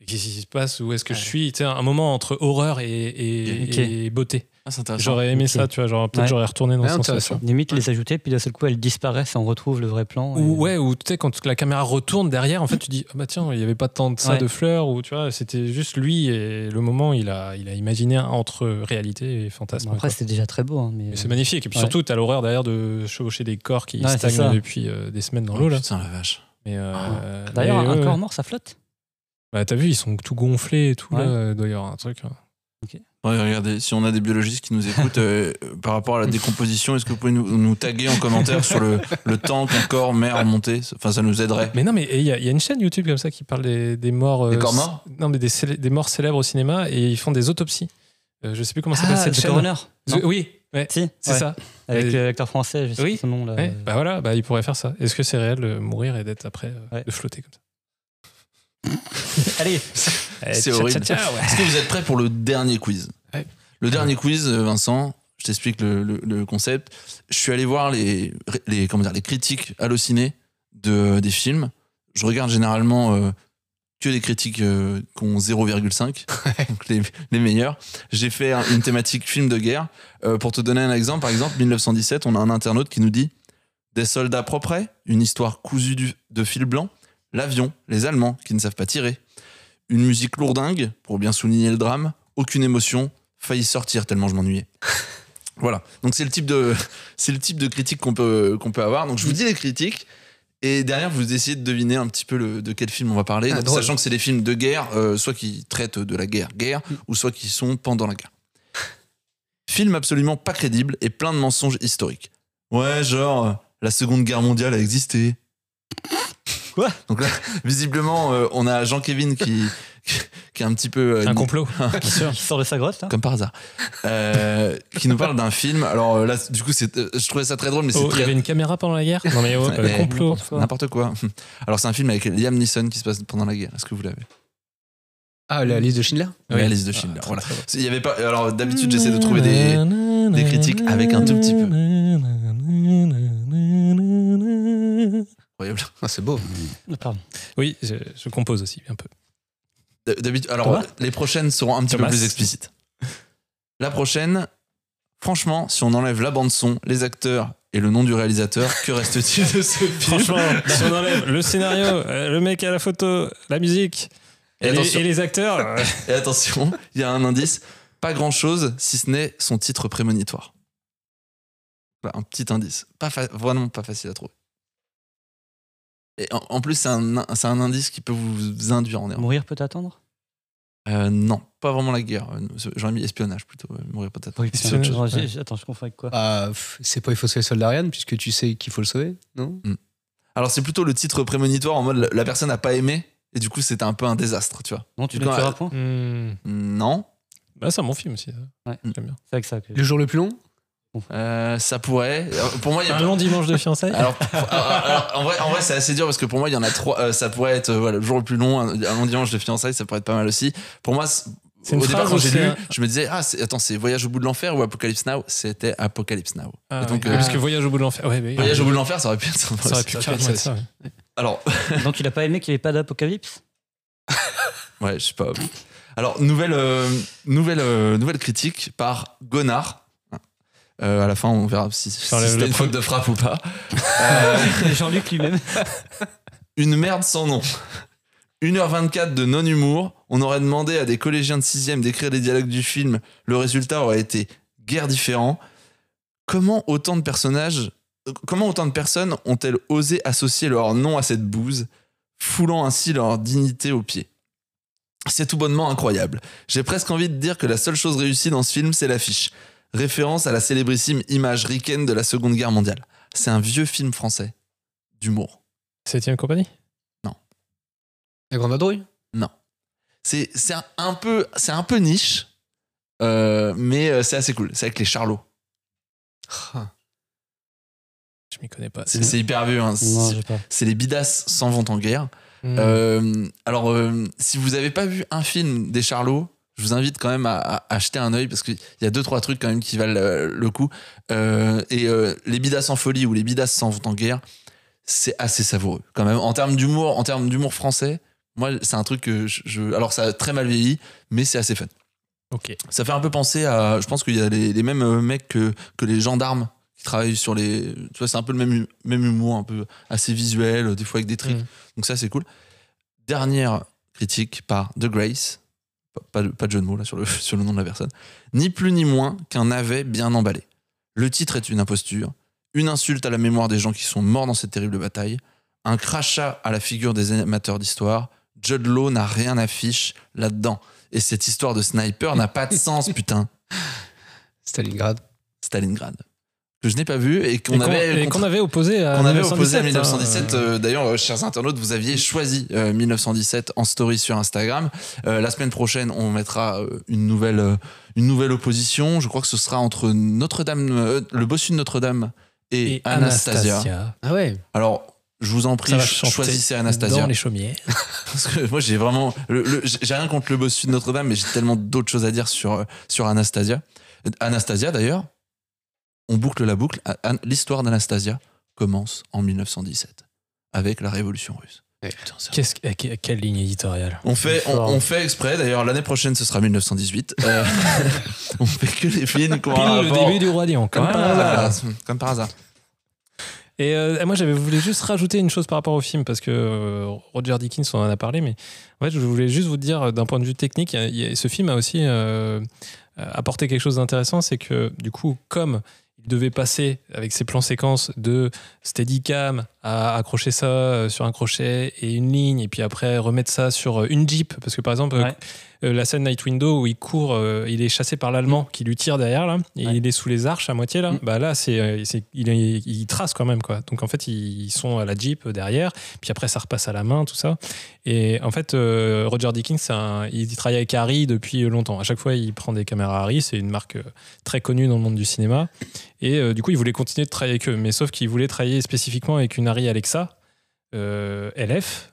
Qu'est-ce qui se passe? Où est-ce que je suis? Tu sais, un moment entre horreur et, et- Ok. et beauté. Ah. J'aurais aimé ça, tu vois. Genre, peut-être Ouais. j'aurais retourné dans Ouais, ce sens-là. intéressant. Limite, les ajouter, puis d'un seul coup, elles disparaissent et on retrouve le vrai plan. et- Ou ouais, ou tu sais, quand la caméra retourne derrière, en fait, tu dis, ah bah tiens, il n'y avait pas tant de ça Ouais. de fleurs, ou tu vois, c'était juste lui et le moment, il a, il a imaginé un entre réalité et fantasme. Bon, après, c'était déjà très beau. hein, mais... Mais c'est magnifique. Et puis Ouais. surtout, tu as l'horreur derrière de chevaucher des corps qui stagnent depuis euh, des semaines dans Oh, l'eau. là. Putain, la vache. Euh, D'ailleurs, mais, un ouais, corps mort, ça flotte? Bah, t'as vu, ils sont tout gonflés et tout. Là, il doit y avoir un truc. Ouais, regardez, si on a des biologistes qui nous écoutent euh, par rapport à la décomposition, est-ce que vous pouvez nous, nous taguer en commentaire sur le, le temps qu'un corps met à remonter? Enfin, ça nous aiderait. Mais non, mais il y, a- il y a une chaîne YouTube comme ça qui parle des, des morts. Des euh, corps morts? Non, mais des, des morts célèbres au cinéma et ils font des autopsies. Euh, je sais plus comment s'appelle Ah, cette The chaîne. Coroner The- non Oui, ouais, Si, c'est ouais. ça. Avec Et- l'acteur français, je sais Oui. son nom. Là. Ouais, bah voilà, bah, il pourrait faire ça. Est-ce que c'est réel de mourir et d'être après, euh, Ouais. de flotter comme ça? Allez, C'est horrible. Est-ce que vous êtes prêts pour le dernier quiz Ouais. Le dernier quiz, euh, Vincent, je t'explique le, le- le concept. Je suis allé voir les, les, comment dire, les critiques hallucinées de, des films. Je regarde généralement euh, que des critiques euh, qui ont 0,5, donc les, les meilleurs. J'ai fait un- une thématique film de guerre. Euh, pour te donner un exemple, par exemple, 1917, on a un internaute qui nous dit Des soldats propres, une histoire cousue du- de fil blanc, l'avion, les Allemands qui ne savent pas tirer, une musique lourdingue pour bien souligner le drame, aucune émotion, failli sortir tellement je m'ennuyais. voilà. Donc c'est le type de c'est le type de critique qu'on peut qu'on peut avoir. Donc je vous dis les critiques et derrière vous essayez de deviner un petit peu le, de quel film on va parler, Ah, Donc, sachant que c'est des films de guerre, euh, soit qui traitent de la guerre, guerre, ou soit qui sont pendant la guerre. Film absolument pas crédible et plein de mensonges historiques. Ouais, genre euh, la Seconde Guerre mondiale a existé. Quoi Donc là, visiblement, euh, on a Jean-Kévin qui, qui est un petit peu. euh, Un complot. qui sort de sa grotte. hein. comme par hasard, euh, qui nous parle d'un film. Alors euh, là, du coup, c'est, euh, je trouvais ça très drôle, mais c'est Oh, il y avait une caméra pendant la guerre Non, mais oh, euh, Ouais, complot. n'importe quoi. n'importe quoi. Alors c'est un film avec Liam Neeson qui se passe pendant la guerre. Est-ce que vous l'avez Ah, la liste de Schindler Oui, la liste de Schindler. voilà. Il y avait pas. Alors d'habitude, j'essaie de trouver des, des critiques avec un tout petit peu. Incroyable. Ah, c'est beau. Pardon. Oui, je, je compose aussi un peu. D'habitude, alors Thomas les prochaines seront un petit Thomas. peu plus explicites. La prochaine, franchement, si on enlève la bande son, les acteurs et le nom du réalisateur, que reste-t-il de ce film? Franchement, si on enlève le scénario, euh, le mec à la photo, la musique Et et, les, attention. et les acteurs, euh, Et attention, il y a un indice, pas grand-chose si ce n'est son titre prémonitoire. Voilà, un petit indice, pas vraiment pas facile à trouver. Et en, en plus, c'est un, c'est un indice qui peut vous induire en erreur. Mourir peut attendre? Euh, non, pas vraiment la guerre. Euh, J'aurais mis espionnage plutôt. Mourir peut-être. Oui, C'est autre chose. Non, j'ai- Ouais. j'ai- Attends, je confonds avec quoi? Ah, c'est pas il faut sauver le soldat Ryan, puisque tu sais qu'il faut le sauver, non? Alors, c'est plutôt le titre prémonitoire en mode la, personne n'a pas aimé et du coup, c'était un peu un désastre, tu vois. Non, tu coup, tueras euh, point? Hmm, Non. bah, c'est un bon film aussi. Ouais. J'aime bien. C'est avec ça que. Le jour le plus long? Euh, ça pourrait. Pour moi, il y a Un pas- long dimanche de fiançailles. Alors, alors, alors, en vrai, en vrai c'est assez dur parce que pour moi, il y en a trois. euh, ça pourrait être voilà, le jour le plus long, un, un long dimanche de fiançailles, ça pourrait être pas mal aussi. Pour moi, au départ, quand j'ai lu, un- je me disais, ah, attends, c'est Voyage au bout de l'enfer ou Apocalypse Now? C'était Apocalypse Now. Ah, donc, oui. euh, Parce que Voyage au bout de l'enfer. Ouais, mais- Voyage au bout de l'enfer, ça aurait pu être Ça aurait pu ça. ouais. Alors, Donc il a pas aimé qu'il n'y ait pas d'apocalypse? Ouais, je sais pas. Alors, nouvelle, euh, nouvelle, euh, nouvelle critique par Gonard. Euh, à la fin, on verra si, si c'était le une faute de frappe ou pas. Euh, Jean-Luc lui-même. Une merde sans nom. 1h24 de non-humour. On aurait demandé à des collégiens de 6 d'écrire les dialogues du film. Le résultat aurait été guère différent. Comment autant de personnages, comment autant de personnes ont-elles osé associer leur nom à cette bouse, foulant ainsi leur dignité aux pieds? C'est tout bonnement incroyable. J'ai presque envie de dire que la seule chose réussie dans ce film, c'est l'affiche. Référence à la célébrissime image ricaine de la Seconde Guerre mondiale. C'est un vieux film français d'humour. Septième compagnie? La Grande Vadrouille? Non. C'est c'est un, un peu c'est un peu niche, euh, mais euh, c'est assez cool. C'est avec les Charlots. Ah. Je m'y connais pas. C'est hyper vieux. hein. Non, C'est j'ai pas. c'est les bidasses s'en vont en guerre. Hmm. Euh, alors, euh, si vous avez pas vu un film des Charlots, je vous invite quand même à, à acheter un œil parce qu'il y a deux trois trucs quand même qui valent euh, le coup. Euh, et euh, les bidasses en folie ou les bidasses s'en vont en guerre, c'est assez savoureux quand même. En termes d'humour, en termes d'humour français, moi c'est un truc que je, je- alors ça a très mal vieilli, mais c'est assez fun. Ok. Ça fait un peu penser à. Je pense qu'il y a les, les mêmes mecs que, que les gendarmes qui travaillent sur les. Tu vois, c'est un peu le même, même humour, un peu assez visuel, des fois avec des tricks. Mm. Donc ça, c'est cool. Dernière critique par The Grace. Pas, de, pas de jeu de mots là sur le, sur le nom de la personne. Ni plus ni moins qu'un navet bien emballé. Le titre est une imposture, une insulte à la mémoire des gens qui sont morts dans cette terrible bataille, un crachat à la figure des amateurs d'histoire. Judd Law n'a rien à fiche là-dedans. Et cette histoire de sniper n'a pas de sens, putain. Stalingrad. Stalingrad. Que je n'ai pas vu et qu'on avait, qu'on avait opposé à qu'on avait opposé à 1917, 1917. hein. Euh, D'ailleurs, euh, chers internautes, vous aviez choisi euh, 1917 en story sur Instagram. Euh, la semaine prochaine, on mettra euh, une nouvelle, euh, une nouvelle opposition. Je crois que ce sera entre Notre-Dame, euh, le bossu de Notre-Dame et, Et Anastasia. Anastasia. Ah ouais Alors, je vous en prie, choisissez Anastasia. Dans les chaumières. Parce que moi, j'ai vraiment. j'ai rien contre le bossu de Notre-Dame, mais j'ai tellement d'autres choses à dire sur, euh, sur Anastasia. Euh, Anastasia, d'ailleurs, on boucle la boucle. A- An- L'histoire d'Anastasia commence en 1917, avec la révolution russe. Putain, que- quelle ligne éditoriale On fait, on, fait exprès, d'ailleurs, l'année prochaine, ce sera 1918. Euh, on fait que les films un Pile le début du Roi Lion, comme par Voilà, hasard. Comme par hasard. Et euh, moi, j'avais voulu juste rajouter une chose par rapport au film, parce que euh, Roger Dickens on en a parlé, mais en fait, je voulais juste vous dire, d'un point de vue technique, y a- y a- ce film a aussi euh, apporté quelque chose d'intéressant, c'est que du coup, comme devait passer avec ses plans séquences de Steadicam à accrocher ça euh, sur un crochet et une ligne, et puis après remettre ça sur euh, une Jeep, parce que par exemple, Ouais. euh, la scène Night Window où il court, euh, il est chassé par l'Allemand qui lui tire derrière là, et Ouais. il est sous les arches à moitié là. Mm. Bah là, c'est, c'est- il, il trace quand même quoi. Donc en fait, ils sont à la Jeep derrière, puis après ça repasse à la main, tout ça. Et en fait, euh, Roger Dickens, un- il travaille avec Harry depuis longtemps. À chaque fois, il prend des caméras Harry, c'est une marque très connue dans le monde du cinéma. Et du coup, il voulait continuer de travailler avec eux, mais sauf qu'il voulait travailler spécifiquement avec une Alexa euh, LF.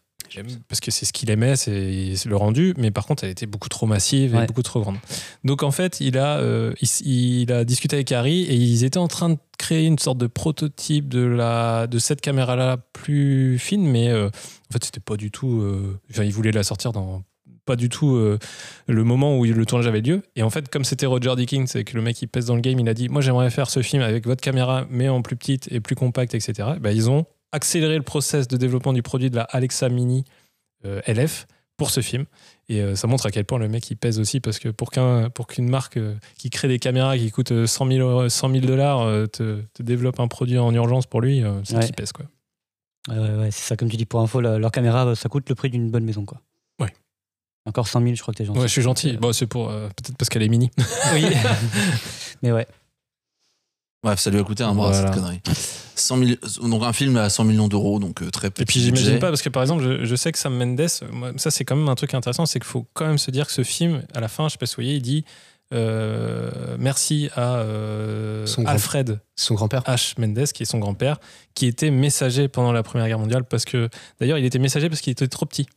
parce que c'est ce qu'il aimait, c'est c'est le rendu, mais par contre, elle était beaucoup trop massive et Ouais. beaucoup trop grande. Donc en fait, il a, euh, il, a discuté avec Harry et ils étaient en train de créer une sorte de prototype de, la, de cette caméra-là plus fine, mais euh, en fait, c'était pas du tout. euh, enfin, il voulait la sortir dans pas du tout le moment où le tournage avait lieu. Et en fait, comme c'était Roger Dickens et que le mec il pèse dans le game, il a dit Moi j'aimerais faire ce film avec votre caméra, mais en plus petite et plus compacte, etc. Bah, ils ont accéléré le process de développement du produit de la Alexa Mini euh, LF pour ce film. Et euh, ça montre à quel point le mec il pèse aussi parce que pour qu'un pour qu'une marque euh, qui crée des caméras qui coûtent euh, 100 000, euros- 100 000 dollars te, te développe un produit en urgence pour lui, c'est Ouais. qu'il pèse quoi. Ouais, ouais, ouais, c'est ça, comme tu dis, pour info, la- leur caméra, ça coûte le prix d'une bonne maison. Quoi. Ouais. Encore 100 000, je crois que t'es gentil. Ouais, je suis gentil. Bon, c'est pour peut-être parce qu'elle est mini. Oui. Mais ouais. Bref, ça lui a coûté un bras Voilà. cette connerie. 100 000 donc un film à 100 millions d'euros, donc euh, très petit. Et puis j'imagine pas parce que par exemple je, je sais que Sam Mendes, moi, ça c'est quand même un truc intéressant, c'est qu'il faut quand même se dire que ce film, à la fin, je sais pas si vous voyez, il dit euh, merci à euh, Son grand- Alfred Son grand-père. H. Mendes, qui est son grand-père, qui était messager pendant la Première Guerre mondiale parce que d'ailleurs il était messager parce qu'il était trop petit.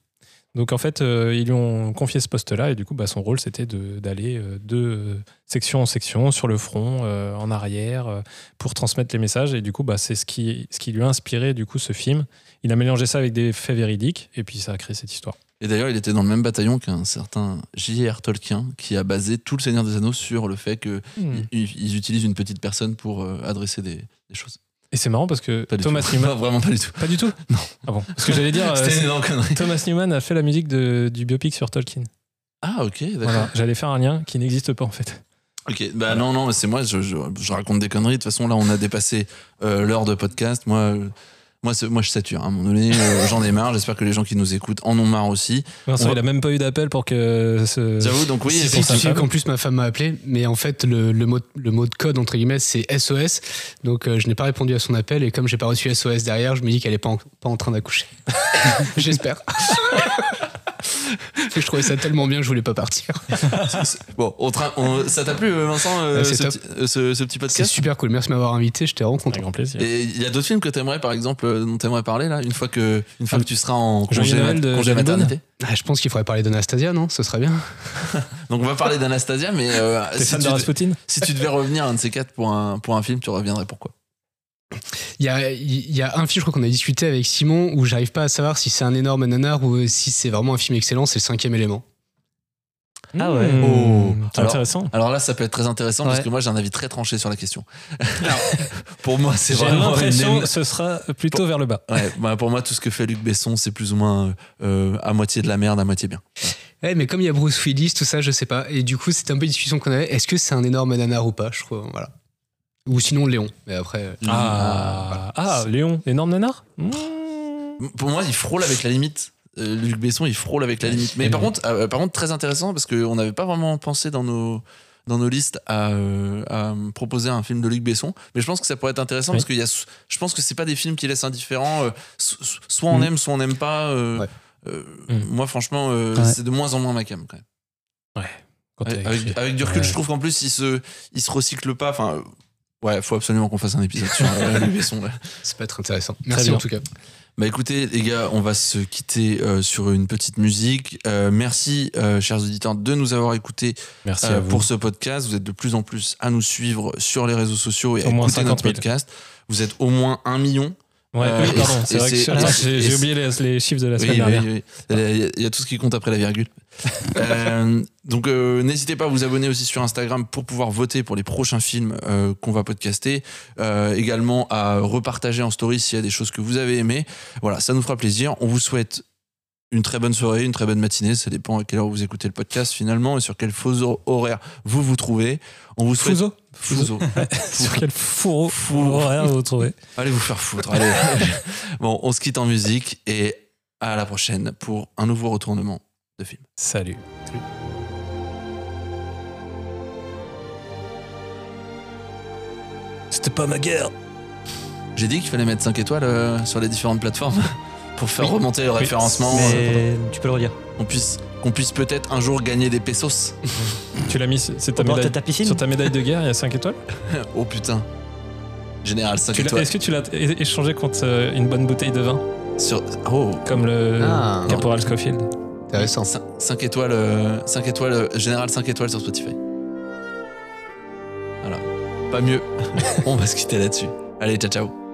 Donc en fait, euh, ils lui ont confié ce poste-là et du coup, bah, son rôle c'était d'aller euh, de section en section sur le front, euh, en arrière, pour transmettre les messages. Et du coup, bah, c'est ce qui, ce qui lui a inspiré du coup ce film. Il a mélangé ça avec des faits véridiques et puis ça a créé cette histoire. Et d'ailleurs, il était dans le même bataillon qu'un certain J.R. Tolkien, qui a basé tout le Seigneur des Anneaux sur le fait qu'ils Hmm. ils utilisent une petite personne pour euh, adresser des, des choses. Et c'est marrant parce que Thomas tout. Newman. Vraiment pas du tout. Pas du tout Non. Ah bon Parce que j'allais dire. euh, C'était une c'est- énorme connerie. Thomas Newman a fait la musique de- du biopic sur Tolkien. Ah, ok, d'accord. Voilà, j'allais faire un lien qui n'existe pas en fait. Ok, bah non, non, c'est moi, je, je- je raconte des conneries. De toute façon, là, on a dépassé euh, l'heure de podcast. Moi, moi, moi, je sature. hein. À un moment donné, euh, j'en ai marre. J'espère que les gens qui nous écoutent en ont marre aussi. Vincent, On il a même pas eu d'appel pour que. Ce... J'avoue, donc oui, Si, c'est si, pour ça. si, qu'en plus ma femme m'a appelé, mais en fait le, le mot, le mot de code entre guillemets c'est SOS, donc euh, je n'ai pas répondu à son appel et comme j'ai pas reçu SOS derrière, je me dis qu'elle est pas en, pas en train d'accoucher. J'espère. Et je trouvais ça tellement bien que je voulais pas partir. Bon, on tra- on- ça t'a plu, euh, Vincent, euh, c'est ce, petit, euh, ce- ce petit C'est podcast super cool, merci de m'avoir invité, j'étais vraiment content. Avec grand plaisir. Et il y a d'autres films que t'aimerais, par exemple, dont t'aimerais parler là, une fois que, une fois que tu seras en congé, de congé maternité. Ah, je pense qu'il faudrait parler d'Anastasia, non? Ce serait bien. Donc on va parler d'Anastasia, mais euh, T'es si, fan tu de si tu devais revenir un de ces quatre pour un, pour un film, tu reviendrais pourquoi? Il y a, il y a un film, je crois qu'on a discuté avec Simon, où j'arrive pas à savoir si c'est un énorme nanar ou si c'est vraiment un film excellent, c'est le cinquième élément. Ah ouais. Mmh, Oh. C'est Alors- intéressant. Alors là, ça peut être très intéressant parce Ouais. que moi j'ai un avis très tranché sur la question. pour moi, c'est J'ai vraiment l'impression une- que ce sera plutôt vers le bas. Ouais, bah, pour moi, tout ce que fait Luc Besson, c'est plus ou moins euh, à moitié de la merde, à moitié bien. Ouais, mais comme il y a Bruce Willis, tout ça, je sais pas. Et du coup, c'était un peu une discussion qu'on avait. Est-ce que c'est un énorme nanar ou pas Je crois, voilà. Ou sinon Léon. Mais après. euh, Ah, ah Léon, énorme nanar Mmh. Pour moi, il frôle avec la limite. Euh, Luc Besson, il frôle avec la limite. Mais par contre, euh, par contre, très intéressant parce qu'on n'avait pas vraiment pensé dans nos dans nos listes à, euh, à proposer un film de Luc Besson, mais je pense que ça pourrait être intéressant Oui. parce qu'il y a, je pense que c'est pas des films qui laissent indifférents. euh, so- so- soit on Mm. aime, soit on n'aime pas. euh, Ouais. euh, Mm. Moi, franchement, euh, Ouais. c'est de moins en moins ma cam quand même. Ouais. Quand Avec, avec- écrit. avec du recul, Ouais. je trouve qu'en plus, il se, il se recycle pas. Enfin, euh, ouais, faut absolument qu'on fasse un épisode sur euh, Luc Besson. là. Ça peut être intéressant. Merci bien. en tout cas. Bah écoutez les gars, on va se quitter euh, sur une petite musique. Euh, merci euh, chers auditeurs de nous avoir écoutés Merci euh, à vous. pour ce podcast. Vous êtes de plus en plus à nous suivre sur les réseaux sociaux et à Au moins écouter 50 notre 000. podcast. Vous êtes au moins un million. Ouais, Euh, oui, pardon, c'est- vrai que j'ai oublié les, les chiffres de la semaine oui, dernière. oui. Il y a- il y a tout ce qui compte après la virgule. Euh, donc euh, n'hésitez pas à vous abonner aussi sur Instagram pour pouvoir voter pour les prochains films qu'on va podcaster. Également à repartager en story s'il y a des choses que vous avez aimées. Voilà, ça nous fera plaisir. On vous souhaite une très bonne soirée, une très bonne matinée. Ça dépend à quelle heure vous écoutez le podcast finalement et sur quel faux horaire vous vous trouvez. On vous souhaite Fuso. Sur quel fourreau horaire vous trouvez Allez vous faire foutre. Allez. bon, on se quitte en musique et à la prochaine pour un nouveau retournement de film. Salut. C'était pas ma guerre. J'ai dit qu'il fallait mettre 5 étoiles euh, sur les différentes plateformes pour faire Oui. remonter le Oui. référencement. euh, tu peux le redire. qu'on puisse, qu'on puisse peut-être un jour gagner des pesos. Tu l'as mis, sur ta médaille de guerre, il y a 5 étoiles oh putain. Général 5 étoiles. Est-ce que tu l'as échangé contre euh, une bonne bouteille de vin Oh, Comme le Ah. Caporal Scofield Intéressant. 5, étoiles, euh, 5 étoiles, euh, général 5 étoiles sur Spotify. Voilà. Pas mieux. On va se quitter là-dessus. Allez, ciao ciao.